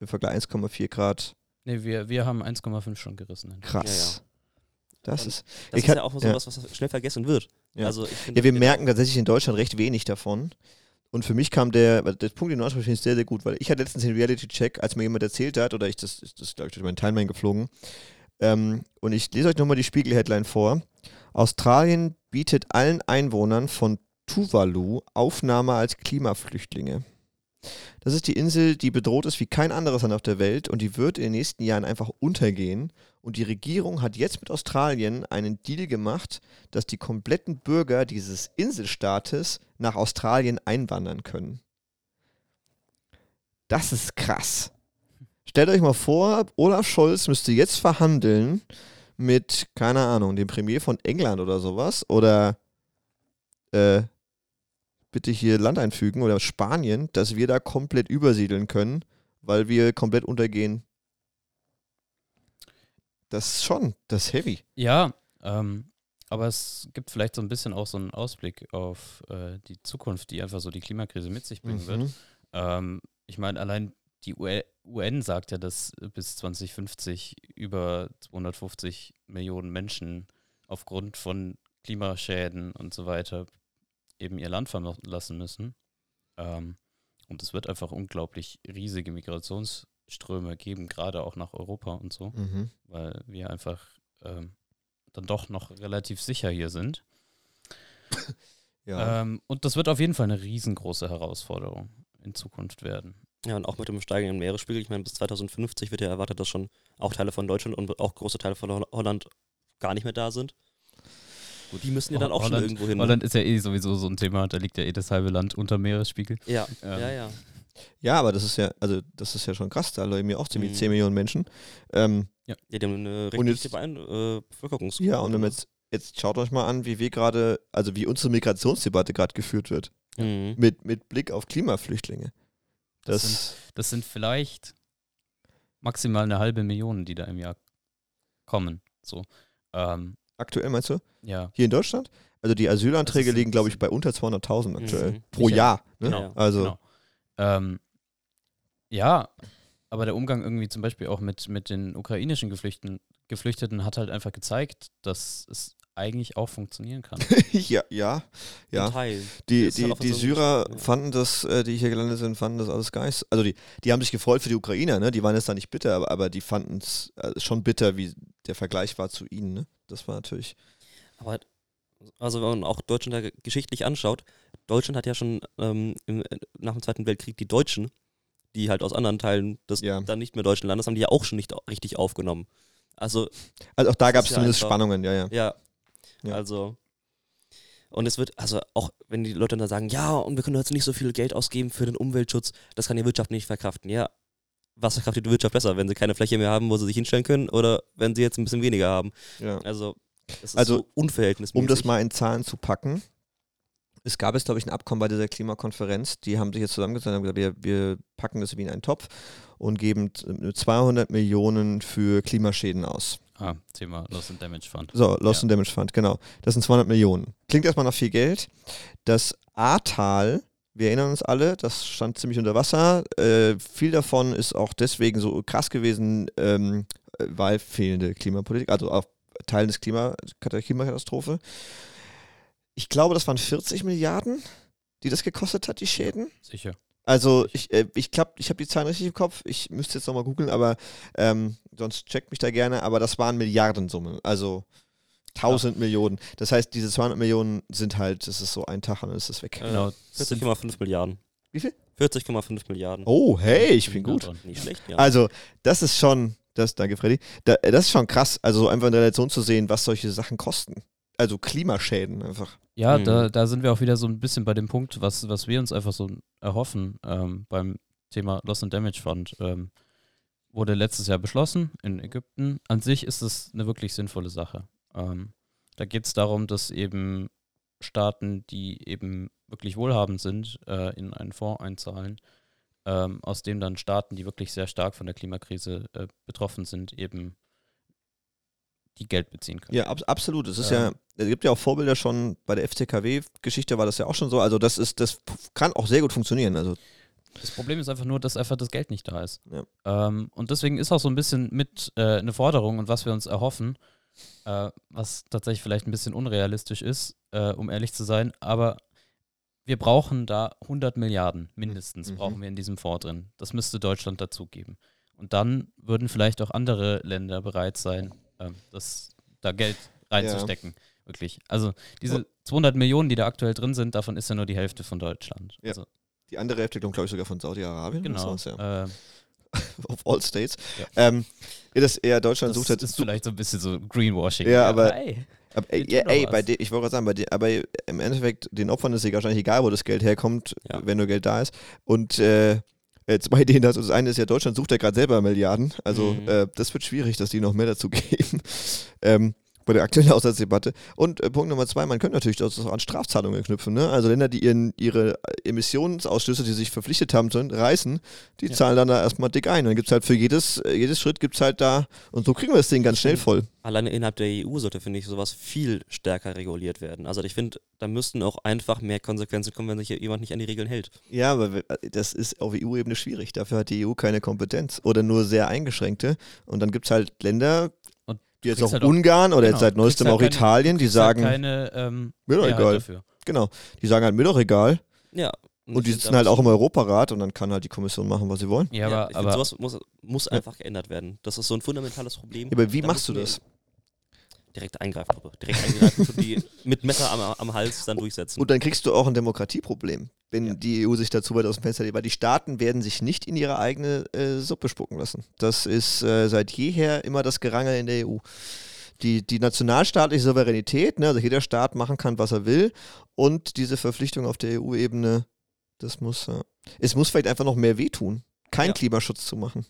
S2: im Vergleich 1,4 Grad
S3: Nee, wir, wir haben 1,5 schon gerissen.
S2: krass. Das
S1: Und
S2: ist.
S1: Das
S2: Ich
S1: ist
S2: kann-
S1: ja auch so
S2: ja.
S1: was, was schnell vergessen wird.
S2: Ja.
S1: Also
S2: Ja, wir
S1: genau-
S2: merken tatsächlich in Deutschland recht wenig davon. Und für mich kam der, der Punkt, den du ansprichst, finde ich sehr, sehr gut, weil ich hatte letztens den Reality-Check, als mir jemand erzählt hat, oder ich, das das ist, glaube ich, durch meinen Timeline geflogen. Ähm, und ich lese euch nochmal die Spiegel-Headline vor. Australien bietet allen Einwohnern von Tuvalu Aufnahme als Klimaflüchtlinge. Das ist die Insel, die bedroht ist wie kein anderes Land auf der Welt und die wird in den nächsten Jahren einfach untergehen. Und die Regierung hat jetzt mit Australien einen Deal gemacht, dass die kompletten Bürger dieses Inselstaates nach Australien einwandern können. Das ist krass. Stellt euch mal vor, Olaf Scholz müsste jetzt verhandeln mit, keine Ahnung, dem Premier von England oder sowas oder äh, bitte hier Land einfügen oder Spanien, dass wir da komplett übersiedeln können, weil wir komplett untergehen. Das ist schon, das ist heavy.
S3: Ja, ähm, aber es gibt vielleicht so ein bisschen auch so einen Ausblick auf äh, die Zukunft, die einfach so die Klimakrise mit sich bringen wird.
S2: Mhm.
S3: Ähm, ich meine, allein die UN sagt ja, dass bis 2050 über 250 Millionen Menschen aufgrund von Klimaschäden und so weiter eben ihr Land verlassen müssen. Ähm, und es wird einfach unglaublich riesige Migrationsströme geben, gerade auch nach Europa und so,
S2: Mhm.
S3: weil wir einfach ähm, dann doch noch relativ sicher hier sind.
S2: Ja.
S3: Ähm, und das wird auf jeden Fall eine riesengroße Herausforderung in Zukunft werden.
S1: Ja, und auch mit dem steigenden Meeresspiegel. Ich meine, bis 2050 wird ja erwartet, dass schon auch Teile von Deutschland und auch große Teile von Holl- Holland gar nicht mehr da sind. Gut, die müssen ja dann auch schon
S3: Holland-
S1: irgendwo hin.
S3: Holland ist ja eh sowieso so ein Thema, da liegt ja eh das halbe Land unter Meeresspiegel.
S1: Ja,
S3: Ähm,
S1: ja, ja.
S2: ja, aber das ist ja, also das ist ja schon krass, da leben ja auch ziemlich
S1: Mhm.
S2: 10 Millionen Menschen. Ähm,
S1: Ja, die haben eine Bein äh, Bevölkerungs
S2: ja, und wenn jetzt, jetzt schaut euch mal an, wie wir gerade, also wie unsere Migrationsdebatte gerade geführt wird.
S1: Mhm.
S2: Mit, mit Blick auf Klimaflüchtlinge.
S3: Das
S2: Das,
S3: Das sind vielleicht maximal eine halbe Million, die da im Jahr kommen. So. Ähm,
S2: aktuell meinst du?
S3: ja.
S2: Hier in Deutschland? Also die Asylanträge liegen, glaube ich, bei unter 200.000 aktuell.
S1: Mhm.
S2: Pro
S3: Sicher.
S2: Jahr. Ne?
S1: Genau.
S2: Also,
S3: Genau. Ähm, ja, aber der Umgang irgendwie zum Beispiel auch mit, mit den ukrainischen Geflüchteten, Geflüchteten hat halt einfach gezeigt, dass es eigentlich auch funktionieren kann.
S2: ja, ja, ja.
S1: Teil.
S2: Die, die, die
S1: so
S2: Syrer
S1: ja.
S2: fanden das, äh, die hier gelandet sind, fanden das alles geist. Also die, die haben sich gefreut für die Ukrainer, ne? Die waren jetzt da nicht bitter, aber, aber die fanden es äh, schon bitter, wie der Vergleich war zu ihnen, ne? Das war natürlich.
S1: Aber also wenn man auch Deutschland da geschichtlich anschaut, Deutschland hat ja schon ähm, im, äh, nach dem Zweiten Weltkrieg die Deutschen, die halt aus anderen Teilen des
S2: Ja.
S1: dann nicht mehr deutschen Landes, haben die ja auch schon nicht richtig aufgenommen. Also
S2: Also auch da gab es
S1: ja
S2: zumindest
S1: einfach-
S2: Spannungen, ja, ja.
S1: ja,
S2: Ja.
S1: also Und es wird, also auch wenn die Leute dann sagen, ja, und wir können jetzt nicht so viel Geld ausgeben für den Umweltschutz, das kann die Wirtschaft nicht verkraften. Ja, was verkraftet die Wirtschaft besser, wenn sie keine Fläche mehr haben, wo sie sich hinstellen können, oder wenn sie jetzt ein bisschen weniger haben?
S2: Ja.
S1: Also, das ist
S2: Also,
S1: so unverhältnismäßig.
S2: Um das mal in Zahlen zu packen, es gab jetzt, glaube ich, ein Abkommen bei dieser Klimakonferenz. Die haben sich jetzt zusammengesetzt und haben gesagt, wir, wir packen das wie in einen Topf und geben t- 200 Millionen für Klimaschäden aus.
S3: Ah, Thema Loss and Damage Fund.
S2: So, Lost
S3: Ja.
S2: and Damage Fund, genau. Das sind 200 Millionen. Klingt erstmal nach viel Geld. Das Ahrtal, wir erinnern uns alle, das stand ziemlich unter Wasser. Äh, viel davon ist auch deswegen so krass gewesen, ähm, äh, weil fehlende Klimapolitik, also auch Teil des Klima, Klimakatastrophe. Ich glaube, das waren 40 Milliarden, die das gekostet hat, die Schäden.
S3: Sicher.
S2: Also ich, äh, ich glaube, ich habe die Zahlen richtig im Kopf. Ich müsste jetzt nochmal googeln, aber ähm, sonst checkt mich da gerne. Aber das waren Milliardensummen, also 1000 Millionen. Das heißt, diese 200 Millionen sind halt, das ist so ein Tag und dann ist es weg.
S3: Genau. sind-
S1: 40,5 Milliarden.
S2: Wie viel?
S1: 40,5 Milliarden.
S2: Oh, hey, ich bin gut.
S1: Nicht schlecht, ja.
S2: Also, das ist schon, das, danke Freddy, da, das ist schon krass, also so einfach in Relation zu sehen, was solche Sachen kosten. Also Klimaschäden einfach.
S3: Ja,
S1: Mhm.
S3: da, da sind wir auch wieder so ein bisschen bei dem Punkt, was, was wir uns einfach so erhoffen ähm, beim Thema Loss and Damage Fund. Ähm, wurde letztes Jahr beschlossen in Ägypten. An sich ist es eine wirklich sinnvolle Sache. Ähm, da geht es darum, dass eben Staaten, die eben wirklich wohlhabend sind, äh, in einen Fonds einzahlen, ähm, aus dem dann Staaten, die wirklich sehr stark von der Klimakrise äh, betroffen sind, eben die Geld beziehen können.
S2: Ja, ab, absolut. Es ist
S3: Ähm.
S2: ja, es gibt ja auch Vorbilder schon, bei der FCKW-Geschichte war das ja auch schon so. Also das ist, das kann auch sehr gut funktionieren. Also
S3: Das Problem ist einfach nur, dass einfach das Geld nicht da ist.
S2: Ja.
S3: Ähm, und deswegen ist auch so ein bisschen mit äh, eine Forderung und was wir uns erhoffen, äh, was tatsächlich vielleicht ein bisschen unrealistisch ist, äh, um ehrlich zu sein, aber wir brauchen da 100 Milliarden mindestens,
S2: Mhm.
S3: brauchen wir in diesem Fonds drin. Das müsste Deutschland dazugeben. Und dann würden vielleicht auch andere Länder bereit sein, ähm, das, da Geld reinzustecken. Wirklich. Also diese 200 Millionen, die da aktuell drin sind, davon ist ja nur die Hälfte von Deutschland.
S2: Ja.
S3: Also,
S2: die andere Hälfte kommt, glaube ich, sogar von Saudi-Arabien.
S3: genau.
S2: sowas, ja.
S3: Äh,
S2: Of all states.
S3: Ja.
S2: Ähm, ja, das eher Deutschland
S3: Das
S2: sucht halt.
S3: ist vielleicht so ein bisschen so Greenwashing.
S2: Ja, aber-
S3: Hey.
S2: Aber, ey, ja, ey bei de, ich wollte gerade sagen, bei de, aber im Endeffekt, den Opfern ist es wahrscheinlich egal, wo das Geld herkommt,
S1: Ja.
S2: wenn nur Geld da ist. Und äh, äh, zwei Ideen dazu. Das eine ist ja, Deutschland sucht ja gerade selber Milliarden. Also
S1: Mhm.
S2: äh, das wird schwierig, dass die noch mehr dazu geben. ähm, bei der aktuellen Haushaltsdebatte. Und äh, Punkt Nummer zwei, man könnte natürlich das auch an Strafzahlungen knüpfen. Ne? Also Länder, die ihren, ihre Emissionsausstöße, die sich verpflichtet haben, zu reißen, die
S3: Ja.
S2: zahlen dann da erstmal dick ein. Dann gibt es halt für jedes, äh, jedes Schritt gibt es halt da, und so kriegen wir das Ding ganz schnell voll.
S1: Alleine innerhalb der EU sollte, finde ich, sowas viel stärker reguliert werden. Also ich finde, da müssten auch einfach mehr Konsequenzen kommen, wenn sich jemand nicht an die Regeln hält.
S2: Ja, aber we- das ist auf EU-Ebene schwierig. Dafür hat die EU keine Kompetenz oder nur sehr eingeschränkte. Und dann gibt es halt Länder,
S3: Und
S2: wie jetzt auch
S3: halt auch-
S2: Ungarn oder jetzt
S3: genau,
S2: seit
S3: du kriegst
S2: neuestem
S3: halt
S2: auch
S3: keine-
S2: Italien, die
S3: halt
S2: sagen,
S3: keine ähm,
S2: mir doch egal.
S3: dafür.
S2: Genau, die sagen halt, mir doch egal.
S1: Ja.
S2: Und die
S1: ich
S2: sitzen halt auch im Europarat und dann kann halt die Kommission machen, was sie wollen.
S3: Ja,
S1: Ja,
S3: aber,
S1: ich finde,
S3: aber
S1: sowas muss, muss einfach geändert werden. Das ist so ein fundamentales Problem.
S2: Ja, aber wie
S1: Da
S2: machst du das?
S1: Direkt Eingreiftruppe. Direkt eingreifen und die mit Messer am, am Hals dann durchsetzen.
S2: Und dann kriegst du auch ein Demokratieproblem, wenn
S1: Ja.
S2: die EU sich dazu weit aus dem Fenster legt. Weil die Staaten werden sich nicht in ihre eigene äh, Suppe spucken lassen. Das ist äh, seit jeher immer das Gerangel in der EU. Die, die nationalstaatliche Souveränität, ne, also jeder Staat machen kann, was er will, und diese Verpflichtung auf der EU-Ebene, das muss, ja. es muss vielleicht einfach noch mehr wehtun, keinen
S1: Ja.
S2: Klimaschutz zu machen.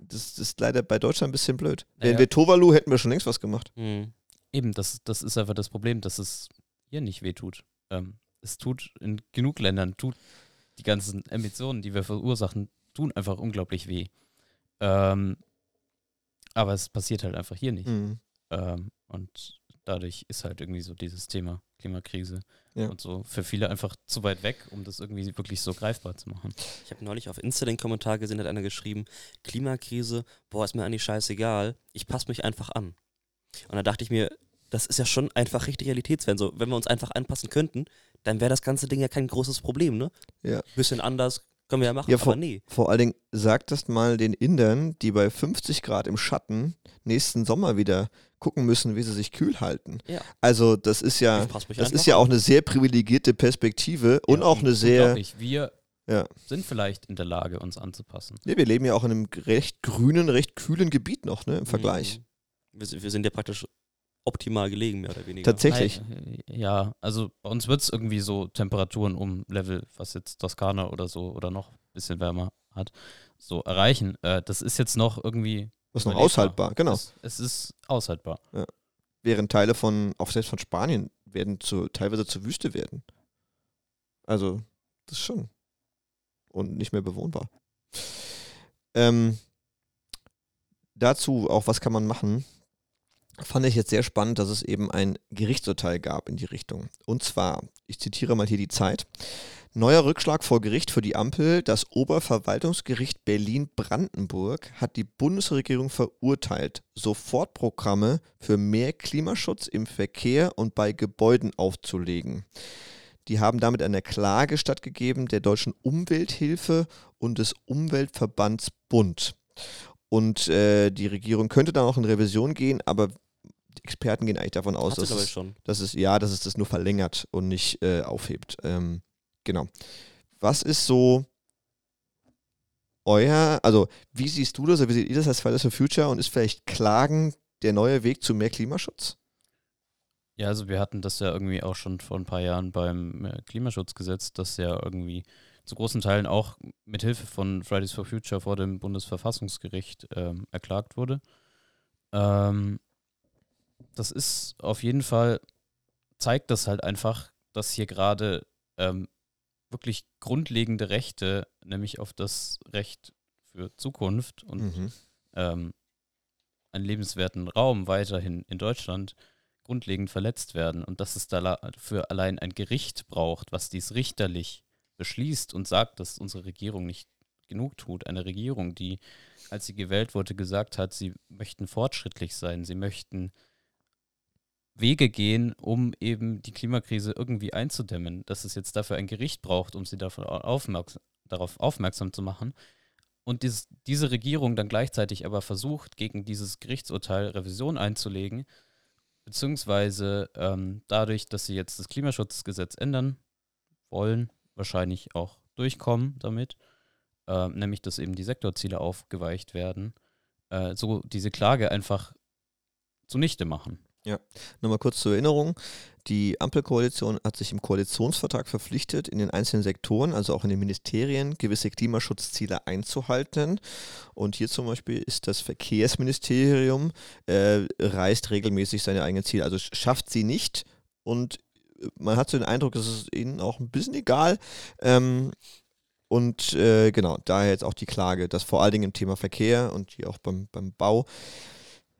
S2: Das, das ist leider bei Deutschland ein bisschen blöd. Wären wir Tuvalu, hätten wir schon längst was gemacht.
S1: Hm.
S3: eben, das, das ist einfach das Problem, dass es hier nicht wehtut. Ähm, es tut in genug Ländern, tut die ganzen Emissionen, die wir verursachen, tun einfach unglaublich weh. Ähm, aber es passiert halt einfach hier nicht.
S2: Mhm.
S3: Ähm, und dadurch ist halt irgendwie so dieses Thema Klimakrise
S2: Ja.
S3: und so für viele einfach zu weit weg, um das irgendwie wirklich so greifbar zu machen.
S1: Ich habe neulich auf Insta den Kommentar gesehen, hat einer geschrieben, Klimakrise, boah, ist mir eigentlich scheißegal, ich passe mich einfach an. Und da dachte ich mir, das ist ja schon einfach richtig realitätsfern. So, wenn wir uns einfach anpassen könnten, dann wäre das ganze Ding ja kein großes Problem, ne?
S2: Ja.
S1: Bisschen anders können wir ja machen,
S2: Ja,
S1: aber
S2: vor-
S1: nee.
S2: Vor allen Dingen, sagt das mal den Indern, die bei 50 Grad im Schatten nächsten Sommer wieder gucken müssen, wie sie sich kühl halten.
S1: Ja.
S2: Also das ist ja, das ist ja auch eine sehr privilegierte Perspektive und
S3: Ja,
S2: auch eine sehr.
S3: Wir
S2: Ja.
S3: sind vielleicht in der Lage, uns anzupassen.
S2: nee, wir leben ja auch in einem recht grünen, recht kühlen Gebiet noch, ne, im Vergleich.
S1: Mhm. Wir, wir sind ja praktisch optimal gelegen, mehr oder weniger.
S2: Tatsächlich.
S3: Äh, Ja, also bei uns wird es irgendwie so Temperaturen um Level, was jetzt Toskana oder so oder noch ein bisschen wärmer hat, so erreichen. Äh, das ist jetzt noch irgendwie.
S2: Das ist noch aushaltbar, genau.
S3: Es, es ist aushaltbar.
S2: Während Teile von, auch selbst von Spanien, werden zu, teilweise zur Wüste werden. Also, das ist schon. Und nicht mehr bewohnbar. Ähm, dazu auch, was kann man machen? Fand ich jetzt sehr spannend, dass es eben ein Gerichtsurteil gab in die Richtung. Und zwar, ich zitiere mal hier die Zeit. Neuer Rückschlag vor Gericht für die Ampel. Das Oberverwaltungsgericht Berlin-Brandenburg hat die Bundesregierung verurteilt, Sofortprogramme für mehr Klimaschutz im Verkehr und bei Gebäuden aufzulegen. Die haben damit eine Klage stattgegeben der Deutschen Umwelthilfe und des Umweltverbands Bund. Und äh, die Regierung könnte dann auch in Revision gehen, aber Experten gehen eigentlich davon aus, dass es, dass es ja, dass es das nur verlängert und nicht äh, aufhebt. Ähm, genau. Was ist so euer, also wie siehst du das, oder wie seht ihr das als Fridays for Future und ist vielleicht Klagen der neue Weg zu mehr Klimaschutz?
S3: Ja, also wir hatten das ja irgendwie auch schon vor ein paar Jahren beim äh, Klimaschutzgesetz, das ja irgendwie zu großen Teilen auch mit Hilfe von Fridays for Future vor dem Bundesverfassungsgericht ähm, erklagt wurde. Ähm, das ist auf jeden Fall, zeigt das halt einfach, dass hier gerade ähm, wirklich grundlegende Rechte, nämlich auf das Recht für Zukunft und
S2: Mhm.
S3: ähm, einen lebenswerten Raum weiterhin in Deutschland grundlegend verletzt werden und dass es dafür allein ein Gericht braucht, was dies richterlich beschließt und sagt, dass unsere Regierung nicht genug tut. Eine Regierung, die, als sie gewählt wurde, gesagt hat, sie möchten fortschrittlich sein, sie möchten Wege gehen, um eben die Klimakrise irgendwie einzudämmen, dass es jetzt dafür ein Gericht braucht, um sie davon aufmerksam, darauf aufmerksam zu machen. Und dies, diese Regierung dann gleichzeitig aber versucht, gegen dieses Gerichtsurteil Revision einzulegen, beziehungsweise ähm, dadurch, dass sie jetzt das Klimaschutzgesetz ändern wollen, wahrscheinlich auch durchkommen damit, ähm, nämlich dass eben die Sektorziele aufgeweicht werden, äh, so diese Klage einfach zunichte machen.
S2: Nochmal kurz zur Erinnerung. Die Ampelkoalition hat sich im Koalitionsvertrag verpflichtet, in den einzelnen Sektoren, also auch in den Ministerien, gewisse Klimaschutzziele einzuhalten. Und hier zum Beispiel ist das Verkehrsministerium, äh, reißt regelmäßig seine eigenen Ziele. Also sch- schafft sie nicht. Und äh, man hat so den Eindruck, es ist ihnen auch ein bisschen egal. Ähm, und äh, genau, daher jetzt auch die Klage, dass vor allen Dingen im Thema Verkehr und hier auch beim, beim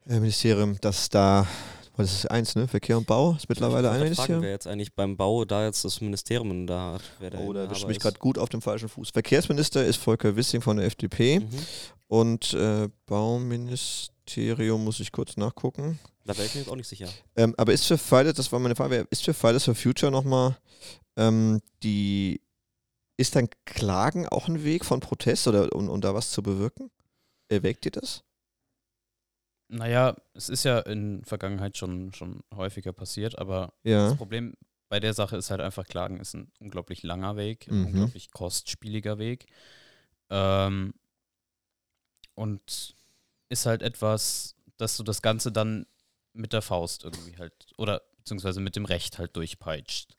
S2: Bauministerium, dass da was ist eins, ne? Verkehr und Bau ist mittlerweile ein Ministerium.
S1: wer jetzt eigentlich beim Bau da jetzt das Ministerium da hat. Wer
S2: Oh, da erwischt mich gerade gut auf dem falschen Fuß. Verkehrsminister ist Volker Wissing von der FDP
S1: Mhm.
S2: und äh, Bauministerium muss ich kurz nachgucken.
S1: Da wäre ich mir jetzt auch nicht sicher.
S2: Ähm, aber ist für Fridays, das war meine Frage, ist für Fridays for Future nochmal ähm, die, ist dann Klagen auch ein Weg von Protest oder um, um da was zu bewirken? Erwägt ihr das?
S3: Naja, es ist ja in Vergangenheit schon, schon häufiger passiert, aber
S2: Ja.
S3: Das Problem bei der Sache ist halt einfach, Klagen ist ein unglaublich langer Weg, ein
S2: Mhm.
S3: unglaublich kostspieliger Weg. Ähm, und ist halt etwas, dass du das Ganze dann mit der Faust irgendwie halt, oder beziehungsweise mit dem Recht halt durchpeitscht.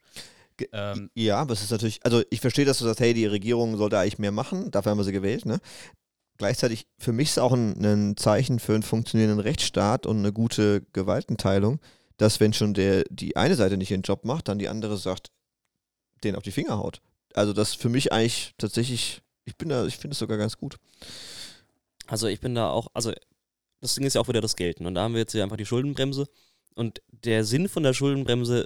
S3: Ähm,
S2: Ja, aber es ist natürlich, also ich verstehe, dass du sagst, hey, die Regierung sollte eigentlich mehr machen, dafür haben wir sie gewählt, ne? Gleichzeitig, für mich ist auch ein, ein Zeichen für einen funktionierenden Rechtsstaat und eine gute Gewaltenteilung, dass wenn schon der, die eine Seite nicht ihren Job macht, dann die andere sagt, den auf die Finger haut. Also das für mich eigentlich tatsächlich, ich bin da, ich finde es sogar ganz gut.
S1: Also ich bin da auch, also das Ding ist ja auch wieder das Geld. ne? Und da haben wir jetzt hier einfach die Schuldenbremse. Und der Sinn von der Schuldenbremse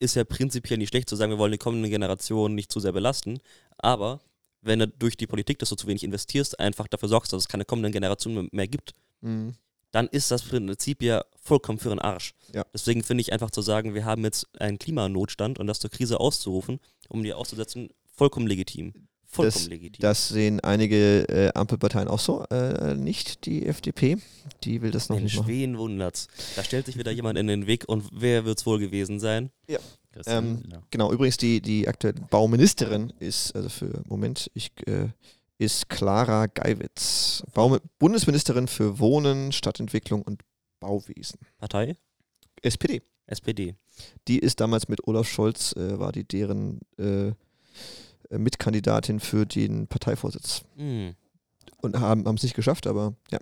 S1: ist ja prinzipiell nicht schlecht zu sagen, wir wollen die kommenden Generationen nicht zu sehr belasten. Aber wenn du durch die Politik, dass du zu wenig investierst, einfach dafür sorgst, dass es keine kommenden Generationen mehr gibt,
S2: Mhm.
S1: dann ist das Prinzip ja vollkommen für den Arsch.
S2: Ja.
S1: Deswegen finde ich einfach zu sagen, wir haben jetzt einen Klimanotstand und das zur Krise auszurufen, um die auszusetzen, vollkommen legitim. Vollkommen legitim.
S2: Das sehen einige äh, Ampelparteien auch so, äh, nicht die FDP. Die will das noch
S1: Mensch,
S2: nicht machen.
S1: wen wundert's? Da stellt sich wieder jemand in den Weg und wer wird's wohl gewesen sein?
S3: Christian
S2: Ähm,
S3: Lindner.
S2: Genau, übrigens die, die aktuelle Bauministerin ist, also für Moment, ich, äh, ist Clara Geiwitz. Bau Bundesministerin für Wohnen, Stadtentwicklung und Bauwesen.
S1: Partei?
S2: SPD.
S1: SPD.
S2: Die ist damals mit Olaf Scholz, äh, war die deren äh, Mitkandidatin für den Parteivorsitz.
S1: Hm.
S2: Und haben es nicht geschafft, aber ja.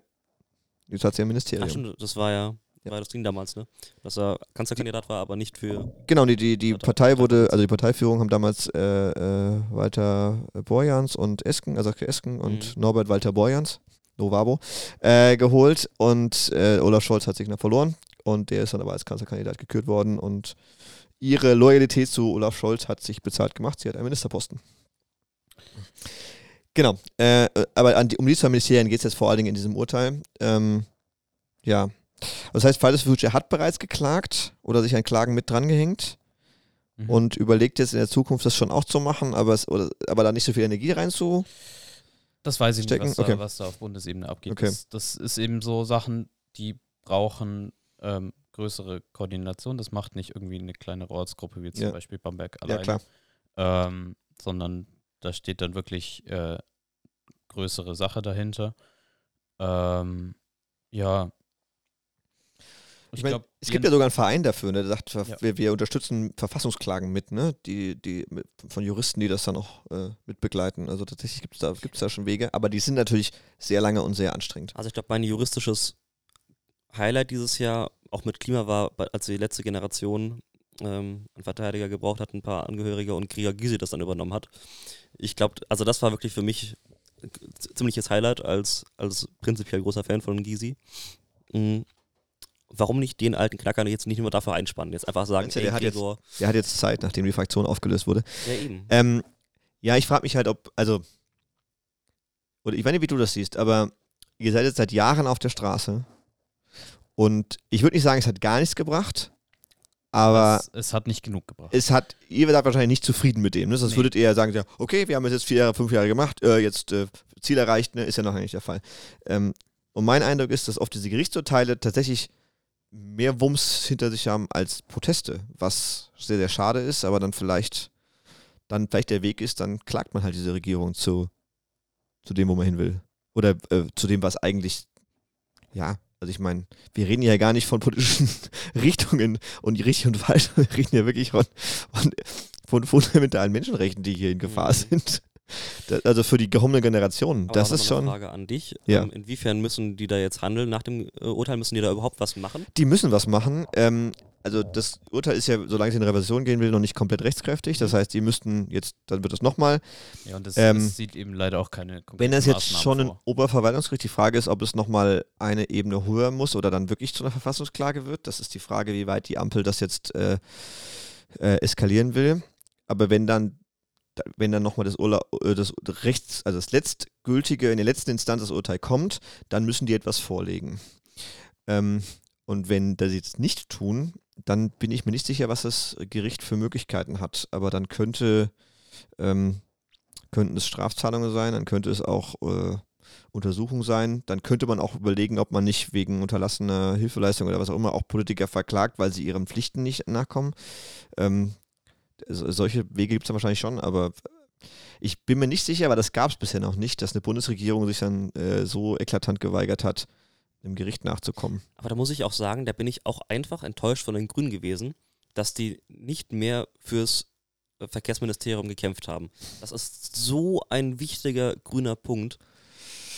S2: Jetzt hat sie ein Ministerium.
S1: Ach stimmt, das war ja,
S2: Ja.
S1: war das Ding damals, ne? Dass er Kanzlerkandidat war, aber nicht für.
S2: Genau, die, die, die
S1: Partei-
S2: wurde, also die Parteiführung haben damals äh, äh, Walter Borjans und Esken, also Esken und
S1: Mhm.
S2: Norbert Walter Borjans, Novabo, äh, geholt und äh, Olaf Scholz hat sich noch verloren und der ist dann aber als Kanzlerkandidat gekürt worden und ihre Loyalität zu Olaf Scholz hat sich bezahlt gemacht. Sie hat einen Ministerposten. Genau, äh, aber die, um die zwei Ministerien geht es jetzt vor allen Dingen in diesem Urteil. Ähm, ja, das heißt, Fridays for Future hat bereits geklagt oder sich an Klagen mit drangehängt
S3: Mhm.
S2: und überlegt jetzt in der Zukunft das schon auch zu machen, aber, es, oder, aber da nicht so viel Energie rein zu.
S3: Das weiß ich
S2: stecken?
S3: nicht, was,
S2: Okay.
S3: da, was da auf Bundesebene abgeht.
S2: Okay.
S3: Das, das ist eben so Sachen, die brauchen ähm, größere Koordination. Das macht nicht irgendwie eine kleine Ortsgruppe wie zum
S2: Ja.
S3: Beispiel Bamberg
S2: Ja,
S3: alleine.
S2: klar.
S3: Ähm, sondern da steht dann wirklich äh, größere Sache dahinter. Ähm, ja.
S2: Ich meine, es gibt ja sogar einen Verein dafür, ne, der sagt,
S3: Ja.
S2: wir, wir unterstützen Verfassungsklagen mit, ne? Die, die mit, von Juristen, die das dann auch äh, mit begleiten. Also tatsächlich gibt es da, gibt's da schon Wege, aber die sind natürlich sehr lange und sehr anstrengend.
S1: Also ich glaube, mein juristisches Highlight dieses Jahr, auch mit Klima, war, als die letzte Generation ähm, einen Verteidiger gebraucht hat, ein paar Angehörige und Krieger Gysi das dann übernommen hat. Ich glaube, also das war wirklich für mich ein ziemliches Highlight als, als prinzipiell großer Fan von Gysi. Mhm. Warum nicht den alten Knacker jetzt nicht nur dafür einspannen? Jetzt einfach sagen, ey,
S2: der hat jetzt- Der hat jetzt Zeit, nachdem die Fraktion aufgelöst wurde.
S1: ja eben.
S2: Ähm, ja, ich frage mich halt, ob, also, oder ich weiß nicht, wie du das siehst, aber ihr seid jetzt seit Jahren auf der Straße und ich würde nicht sagen, es hat gar nichts gebracht, aber
S3: es, es hat nicht genug gebracht.
S2: es hat, ihr seid wahrscheinlich nicht zufrieden mit dem. Ne? Sonst
S3: Nee.
S2: würdet ihr ja sagen, ja, okay, wir haben es jetzt vier Jahre, fünf Jahre gemacht, äh, jetzt äh, Ziel erreicht, ne? ist ja noch nicht der Fall. Ähm, und mein Eindruck ist, dass oft diese Gerichtsurteile tatsächlich mehr Wumms hinter sich haben als Proteste, was sehr, sehr schade ist, aber dann vielleicht, dann vielleicht der Weg ist, dann klagt man halt diese Regierung zu, zu dem, wo man hin will. Oder äh, zu dem, was eigentlich, ja, also ich meine, wir reden ja gar nicht von politischen Richtungen und richtig und falsch, wir reden ja wirklich von, von, von fundamentalen Menschenrechten, die hier in Gefahr
S1: Mhm.
S2: sind. Also für die kommende Generation.
S1: Aber
S2: das ist schon.
S1: Eine Frage an dich.
S2: Ja.
S1: Ähm, inwiefern müssen die da jetzt handeln? Nach dem äh, Urteil müssen die da überhaupt was machen?
S2: Die müssen was machen. Ähm, also das Urteil ist ja, solange es in Revision gehen will, noch nicht komplett rechtskräftig. Das heißt, die müssten jetzt, dann wird es nochmal.
S3: ja, und das,
S2: ähm,
S3: das sieht eben leider auch keine
S2: Wenn das jetzt
S3: Maßnahmen
S2: schon ein. Oberverwaltungsgericht, die Frage ist, ob es nochmal eine Ebene höher muss oder dann wirklich zu einer Verfassungsklage wird. Das ist die Frage, wie weit die Ampel das jetzt äh, äh, eskalieren will. Aber wenn dann da- wenn dann nochmal das, äh, das Rechts, also das letztgültige, in der letzten Instanz das Urteil kommt, dann müssen die etwas vorlegen. Ähm, und wenn das jetzt nicht tun, dann bin ich mir nicht sicher, was das Gericht für Möglichkeiten hat. Aber dann könnte, ähm, könnten es Strafzahlungen sein, dann könnte es auch äh, Untersuchung sein. Dann könnte man auch überlegen, ob man nicht wegen unterlassener Hilfeleistung oder was auch immer auch Politiker verklagt, weil sie ihren Pflichten nicht nachkommen. Ähm, solche Wege gibt es dann wahrscheinlich schon, aber ich bin mir nicht sicher, aber das gab es bisher noch nicht, dass eine Bundesregierung sich dann äh, so eklatant geweigert hat, dem Gericht nachzukommen.
S1: Aber da muss ich auch sagen, da bin ich auch einfach enttäuscht von den Grünen gewesen, dass die nicht mehr fürs äh, Verkehrsministerium gekämpft haben. Das ist so ein wichtiger grüner Punkt.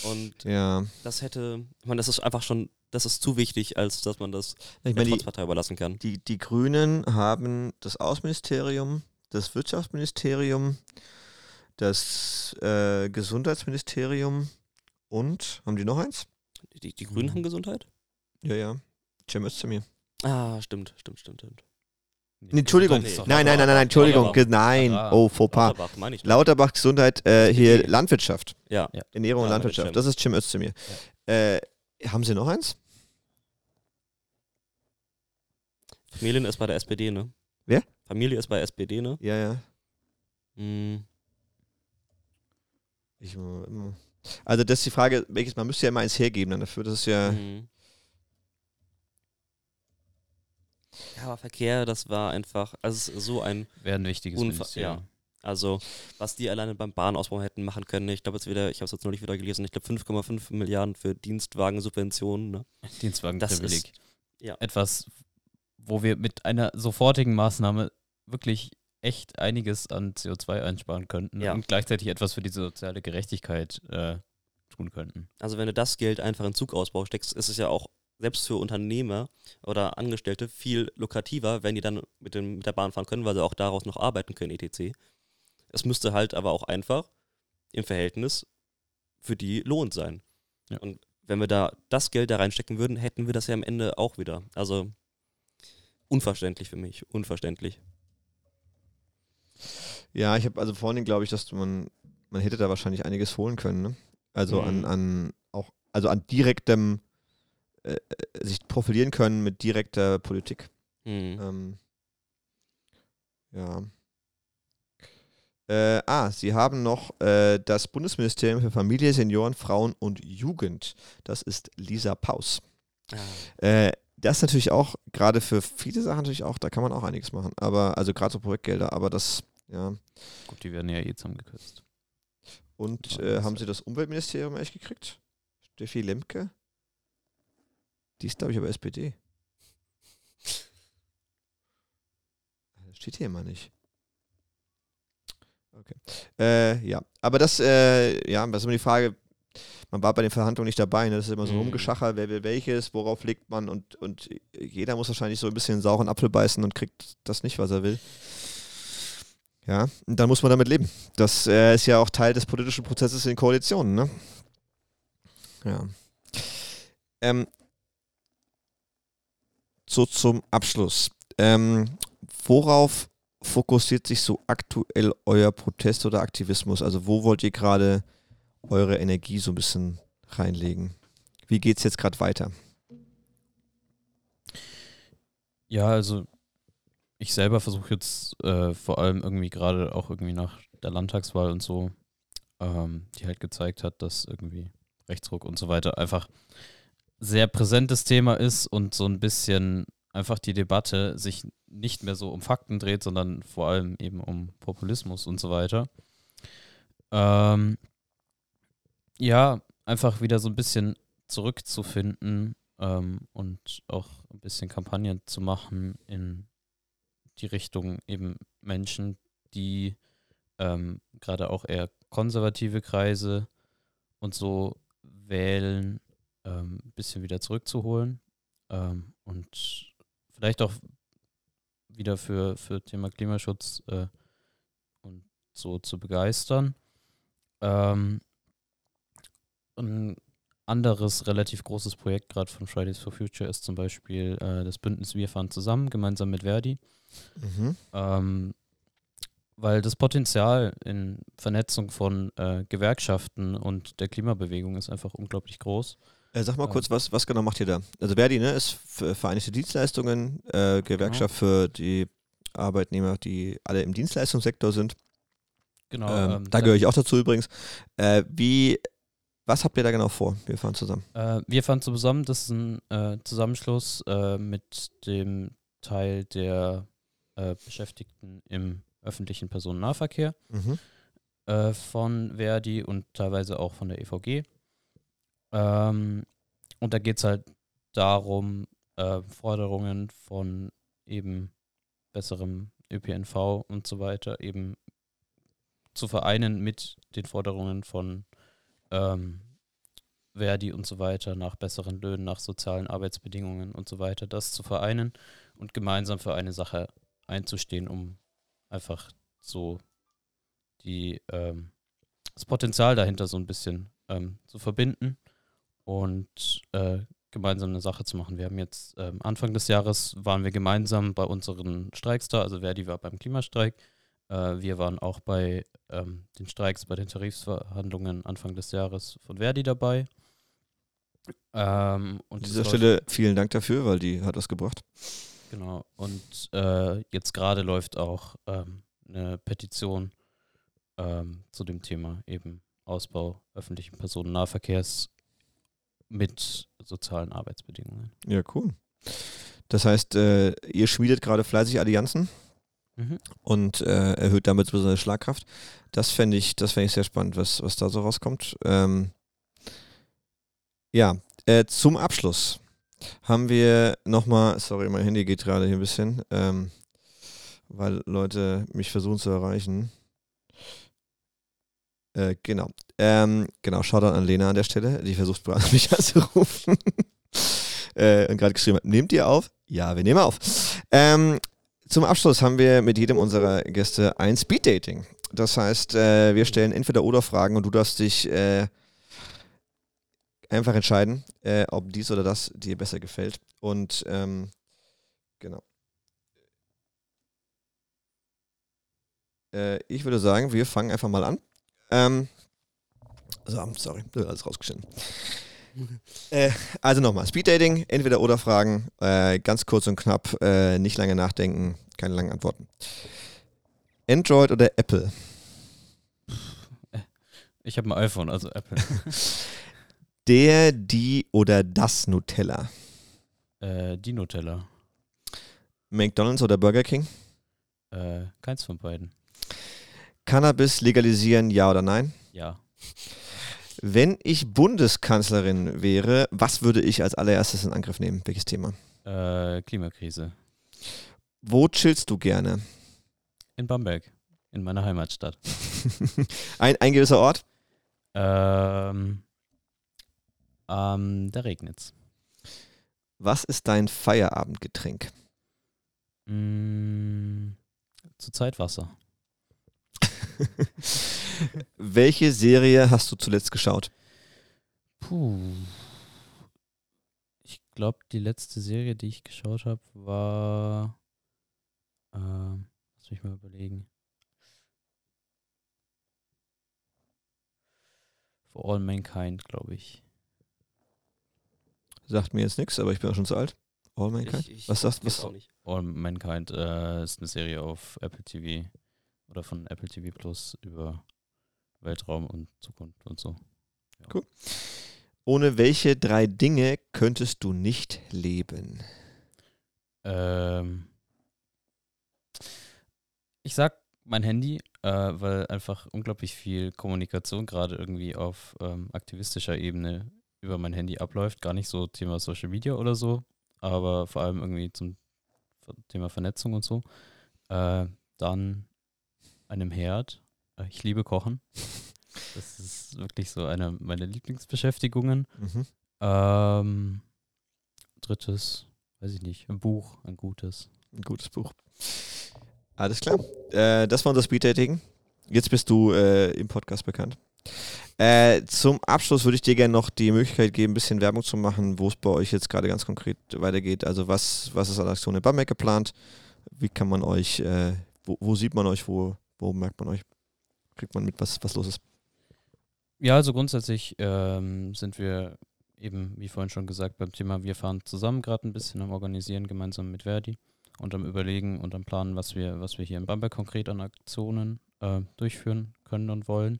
S1: Und
S2: Ja,
S1: das hätte, ich meine, das ist einfach schon, das ist zu wichtig, als dass man das
S2: ich
S1: der Trotzpartei überlassen kann.
S2: die, die Grünen haben das Außenministerium, das Wirtschaftsministerium, das äh, Gesundheitsministerium und, haben die noch eins?
S1: Die, die Grünen
S3: Mhm.
S1: haben Gesundheit?
S2: Ja, ja. Cem Özdemir.
S1: Ah, stimmt, stimmt, stimmt, stimmt.
S2: Nee, Entschuldigung.
S3: Doch
S2: Nein, nein, nein, nein, nein, Entschuldigung.
S1: Lauterbach.
S2: Nein.
S3: Ah.
S2: Oh, Fauxpas.
S1: Lauterbach, meine ich doch.
S2: Lauterbach Gesundheit, äh, hier. Landwirtschaft.
S1: Ja.
S3: Ja.
S2: Ernährung und
S1: Ja,
S2: Landwirtschaft.
S1: Cem.
S2: Das ist Cem Özdemir. Äh, haben Sie noch eins?
S1: Familien ist bei der SPD, ne?
S2: Wer?
S1: Familie ist bei SPD, ne?
S2: Ja, ja.
S1: Hm.
S2: Ich, äh, also das ist die Frage, welches, man müsste ja immer eins hergeben dann dafür. Das ist ja,
S1: Mhm. Ja, aber Verkehr, das war einfach, also so ein,
S3: Wäre ein wichtiges
S1: Unfa-
S3: Ministerium.
S1: Also was die alleine beim Bahnausbau hätten machen können. Ich glaube jetzt wieder, ich habe es jetzt neulich wieder gelesen, ich glaube 5,5 Milliarden für Dienstwagensubventionen. Ne? Das
S3: Dienstwagenprivileg.
S1: ist- ja.
S3: Etwas, wo wir mit einer sofortigen Maßnahme wirklich echt einiges an CO2 einsparen könnten
S1: Ja.
S3: und gleichzeitig etwas für die soziale Gerechtigkeit äh, tun könnten.
S1: Also wenn du das Geld einfach in Zugausbau steckst, ist es ja auch selbst für Unternehmer oder Angestellte viel lukrativer, wenn die dann mit, dem, mit der Bahn fahren können, weil sie auch daraus noch arbeiten können, etc. Es müsste halt aber auch einfach im Verhältnis für die lohnend sein.
S3: Ja.
S1: Und wenn wir da das Geld da reinstecken würden, hätten wir das ja am Ende auch wieder. Also unverständlich für mich, unverständlich.
S2: Ja, ich habe also vorhin glaube ich, dass man, man hätte da wahrscheinlich einiges holen können. Ne? Also an,
S1: Mhm.
S2: an auch, also an direktem äh, äh, sich profilieren können mit direkter Politik.
S1: Hm.
S2: Ähm, ja. Äh, ah, Sie haben noch äh, das Bundesministerium für Familie, Senioren, Frauen und Jugend. Das ist Lisa Paus.
S1: Ah.
S2: Äh, das ist natürlich auch, gerade für viele Sachen natürlich auch, da kann man auch einiges machen. Aber, also gerade so Projektgelder, aber das, ja.
S3: Gut, die werden ja eh zusammengekürzt.
S2: Und äh, haben Sie das Umweltministerium eigentlich gekriegt? Steffi Lemke? Die ist, glaube ich, aber SPD. Das steht hier immer nicht. Äh, ja, aber das, äh, ja, das ist immer die Frage, man war bei den Verhandlungen nicht dabei, ne? das ist immer so ein
S1: Mhm.
S2: Rumgeschacher, wer will welches, worauf legt man und, und jeder muss wahrscheinlich so ein bisschen sauren Apfel beißen und kriegt das nicht, was er will. Ja, und dann muss man damit leben. Das äh, ist ja auch Teil des politischen Prozesses in Koalitionen, ne? Ja. Ähm, so zum Abschluss. Ähm, worauf fokussiert sich so aktuell euer Protest oder Aktivismus? Also wo wollt ihr gerade eure Energie so ein bisschen reinlegen? Wie geht es jetzt gerade weiter?
S3: Ja, also ich selber versuche jetzt äh, vor allem irgendwie gerade auch irgendwie nach der Landtagswahl und so, ähm, die halt gezeigt hat, dass irgendwie Rechtsruck und so weiter einfach sehr präsentes Thema ist und so ein bisschen einfach die Debatte sich nicht mehr so um Fakten dreht, sondern vor allem eben um Populismus und so weiter. Ähm, ja, einfach wieder so ein bisschen zurückzufinden ähm, und auch ein bisschen Kampagnen zu machen in die Richtung eben Menschen, die ähm, gerade auch eher konservative Kreise und so wählen, ähm, ein bisschen wieder zurückzuholen ähm, und vielleicht auch wieder für, für Thema Klimaschutz äh, und so zu begeistern. Ähm, ein anderes relativ großes Projekt gerade von Fridays for Future ist zum Beispiel äh, das Bündnis Wir fahren zusammen, gemeinsam mit Verdi.
S2: Mhm.
S3: Ähm, weil das Potenzial in Vernetzung von äh, Gewerkschaften und der Klimabewegung ist einfach unglaublich groß.
S2: Äh, sag mal kurz, was, was genau macht ihr da? Also Verdi, ne, ist für Vereinigte Dienstleistungen, äh, Gewerkschaft für die Arbeitnehmer, die alle im Dienstleistungssektor sind.
S3: Genau.
S2: ähm,
S3: ähm,
S2: da gehöre ich auch dazu übrigens. Äh, wie, was habt ihr da genau vor? Wir fahren zusammen.
S3: Äh, wir fahren zusammen, das ist ein äh, Zusammenschluss äh, mit dem Teil der Beschäftigten im öffentlichen Personennahverkehr
S2: Mhm.
S3: von Verdi und teilweise auch von der EVG. Ähm, und da geht es halt darum, äh, Forderungen von eben besserem ÖPNV und so weiter eben zu vereinen mit den Forderungen von ähm, Verdi und so weiter nach besseren Löhnen, nach sozialen Arbeitsbedingungen und so weiter, das zu vereinen und gemeinsam für eine Sache einzustehen, um einfach so die ähm, das Potenzial dahinter so ein bisschen ähm, zu verbinden und äh, gemeinsam eine Sache zu machen. Wir haben jetzt ähm, Anfang des Jahres waren wir gemeinsam bei unseren Streiks da, also Verdi war beim Klimastreik. Äh, wir waren auch bei ähm, den Streiks, bei den Tarifsverhandlungen Anfang des Jahres von Verdi dabei. Ähm,
S2: An
S3: es
S2: dieser Stelle vielen Dank dafür, weil die hat was gebracht.
S3: Genau. Und äh, jetzt gerade läuft auch ähm, eine Petition ähm, zu dem Thema eben Ausbau öffentlichen Personennahverkehrs mit sozialen Arbeitsbedingungen.
S2: Ja, cool. Das heißt, äh, ihr schmiedet gerade fleißig Allianzen
S3: Mhm.
S2: und äh, erhöht damit besonders Schlagkraft. Das fände ich, das ich sehr spannend, was, was da so rauskommt. Ähm, ja, äh, zum Abschluss. haben wir nochmal, sorry, mein Handy geht gerade hier ein bisschen, ähm, weil Leute mich versuchen zu erreichen. Äh, genau. Ähm, genau, Shoutout an Lena an der Stelle, die versucht mich anzurufen. äh, und gerade geschrieben hat, nehmt ihr auf? Ja, wir nehmen auf. Ähm, zum Abschluss haben wir mit jedem unserer Gäste ein Speed-Dating. Das heißt, äh, wir stellen entweder oder Fragen und du darfst dich äh, einfach entscheiden, äh, ob dies oder das dir besser gefällt. Und ähm, genau. Äh, ich würde sagen, wir fangen einfach mal an. Ähm, so, sorry, alles rausgeschnitten. äh, also nochmal, Speeddating, entweder oder Fragen, äh, ganz kurz und knapp, äh, nicht lange nachdenken, keine langen Antworten. Android oder Apple?
S3: Ich habe ein iPhone, also Apple.
S2: Der, die oder das Nutella?
S3: äh, die Nutella.
S2: McDonald's oder Burger King?
S3: Äh, keins von beiden.
S2: Cannabis legalisieren, ja oder nein?
S3: Ja.
S2: Wenn ich Bundeskanzlerin wäre, was würde ich als allererstes in Angriff nehmen? Welches Thema?
S3: Äh, Klimakrise.
S2: Wo chillst du gerne?
S3: In Bamberg. In meiner Heimatstadt.
S2: ein, ein gewisser Ort?
S3: Ähm, ähm, der Regnitz.
S2: Was ist dein Feierabendgetränk?
S3: Mm, Zurzeit Wasser.
S2: Welche Serie hast du zuletzt geschaut?
S3: Puh. Ich glaube, die letzte Serie, die ich geschaut habe, war. Ähm, lass mich mal überlegen. For All Mankind, glaube ich.
S2: Sagt mir jetzt nichts, aber ich bin auch schon zu alt. All Mankind?
S1: Ich- ich
S2: was sagst
S1: nicht.
S3: All Mankind äh, ist eine Serie auf Apple TV oder von Apple TV Plus über Weltraum und Zukunft und so.
S2: Ohne welche drei Dinge könntest du nicht leben?
S3: Ähm, ich sag mein Handy, äh, weil einfach unglaublich viel Kommunikation gerade irgendwie auf ähm, aktivistischer Ebene über mein Handy abläuft. Gar nicht so Thema Social Media oder so, aber vor allem irgendwie zum Thema Vernetzung und so. Äh, dann einem Herd. Äh, ich liebe Kochen. Das ist wirklich so eine meiner Lieblingsbeschäftigungen.
S2: Mhm.
S3: Ähm, drittes, weiß ich nicht, ein Buch, ein gutes.
S2: Ein gutes Buch. Alles klar. Äh, das war unser Speeddating. Jetzt bist du äh, im Podcast bekannt. Äh, zum Abschluss würde ich dir gerne noch die Möglichkeit geben, ein bisschen Werbung zu machen, wo es bei euch jetzt gerade ganz konkret weitergeht. Also was, was ist an Aktion in Bamberg geplant? Wie kann man euch, äh, wo, wo sieht man euch, wo, wo merkt man euch? Kriegt man mit, was, was los ist?
S3: Ja, also grundsätzlich ähm, sind wir eben, wie vorhin schon gesagt, beim Thema Wir fahren zusammen gerade ein bisschen am Organisieren, gemeinsam mit Verdi und am Überlegen und am Planen, was wir, was wir hier in Bamberg konkret an Aktionen äh, durchführen können und wollen.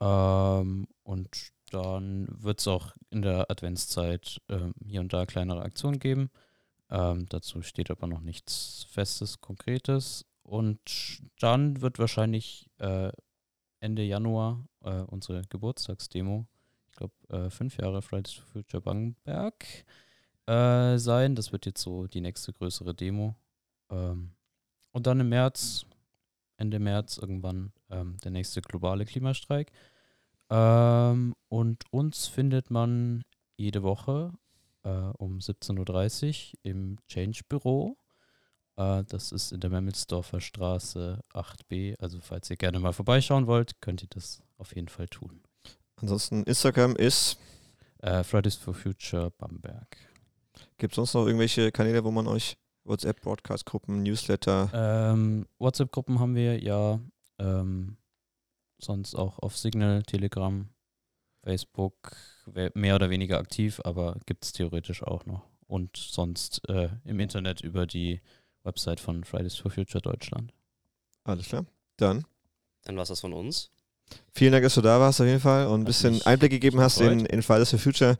S3: Ähm, und dann wird es auch in der Adventszeit ähm, hier und da kleinere Aktionen geben. Ähm, dazu steht aber noch nichts Festes, Konkretes. Und dann wird wahrscheinlich äh, Ende Januar äh, unsere Geburtstagsdemo, ich glaube äh, fünf Jahre Fridays for Future Bamberg äh, sein. Das wird jetzt so die nächste größere Demo. Ähm, und dann im März, Ende März irgendwann ähm, der nächste globale Klimastreik. Ähm, und uns findet man jede Woche äh, um 17.30 Uhr im Change-Büro. Äh, das ist in der Memmelsdorfer Straße 8b. Also falls ihr gerne mal vorbeischauen wollt, könnt ihr das auf jeden Fall tun.
S2: Ansonsten Instagram ist,
S3: Äh, Fridays for Future Bamberg.
S2: gibt es sonst noch irgendwelche Kanäle, wo man euch WhatsApp, Broadcast-Gruppen, Newsletter,
S3: Ähm, WhatsApp-Gruppen haben wir, ja. Ähm, sonst auch auf Signal, Telegram, Facebook, mehr oder weniger aktiv, aber gibt es theoretisch auch noch. Und sonst äh, im Internet über die Website von Fridays for Future Deutschland.
S2: alles klar. Dann
S1: Dann war es das von uns.
S2: Vielen Dank, dass du da warst auf jeden Fall und ein bisschen
S3: mich
S2: Einblick gegeben hast in,
S3: gefreut.
S2: in Fridays for Future.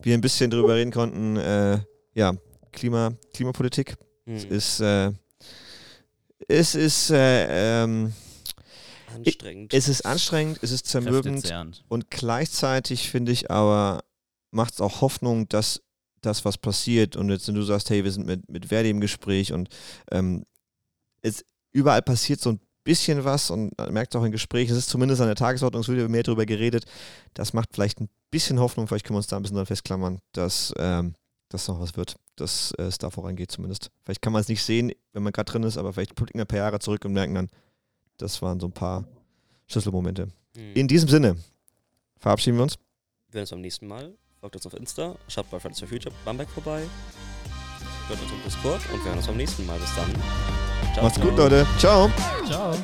S2: Wir ein bisschen drüber reden konnten, äh, ja, Klima, Klimapolitik
S1: Hm.
S2: ist, äh, es ist, äh, ähm,
S1: Anstrengend.
S2: es ist anstrengend, es ist zermürbend und gleichzeitig finde ich aber, macht es auch Hoffnung, dass das, was passiert. Und jetzt, wenn du sagst, hey, wir sind mit, mit Verdi im Gespräch und ähm, es, überall passiert so ein bisschen was und man merkt auch im Gespräch, es ist zumindest an der Tagesordnung, es wird mehr darüber geredet. Das macht vielleicht ein bisschen Hoffnung, vielleicht können wir uns da ein bisschen dran festklammern, dass ähm, das noch was wird, dass äh, es da vorangeht zumindest. Vielleicht kann man es nicht sehen, wenn man gerade drin ist, aber vielleicht gucken wir ein paar Jahre zurück und merken dann, das waren so ein paar Schlüsselmomente.
S1: Hm.
S2: In diesem Sinne verabschieden wir uns.
S1: Wir hören uns beim nächsten Mal. Folgt uns auf Insta, schaut bei Fridays for Future Bamberg vorbei. Hört uns im Discord und wir hören uns beim nächsten Mal. Bis dann. Ciao,
S2: Macht's
S1: ciao.
S2: gut, Leute. Ciao.
S3: Ciao.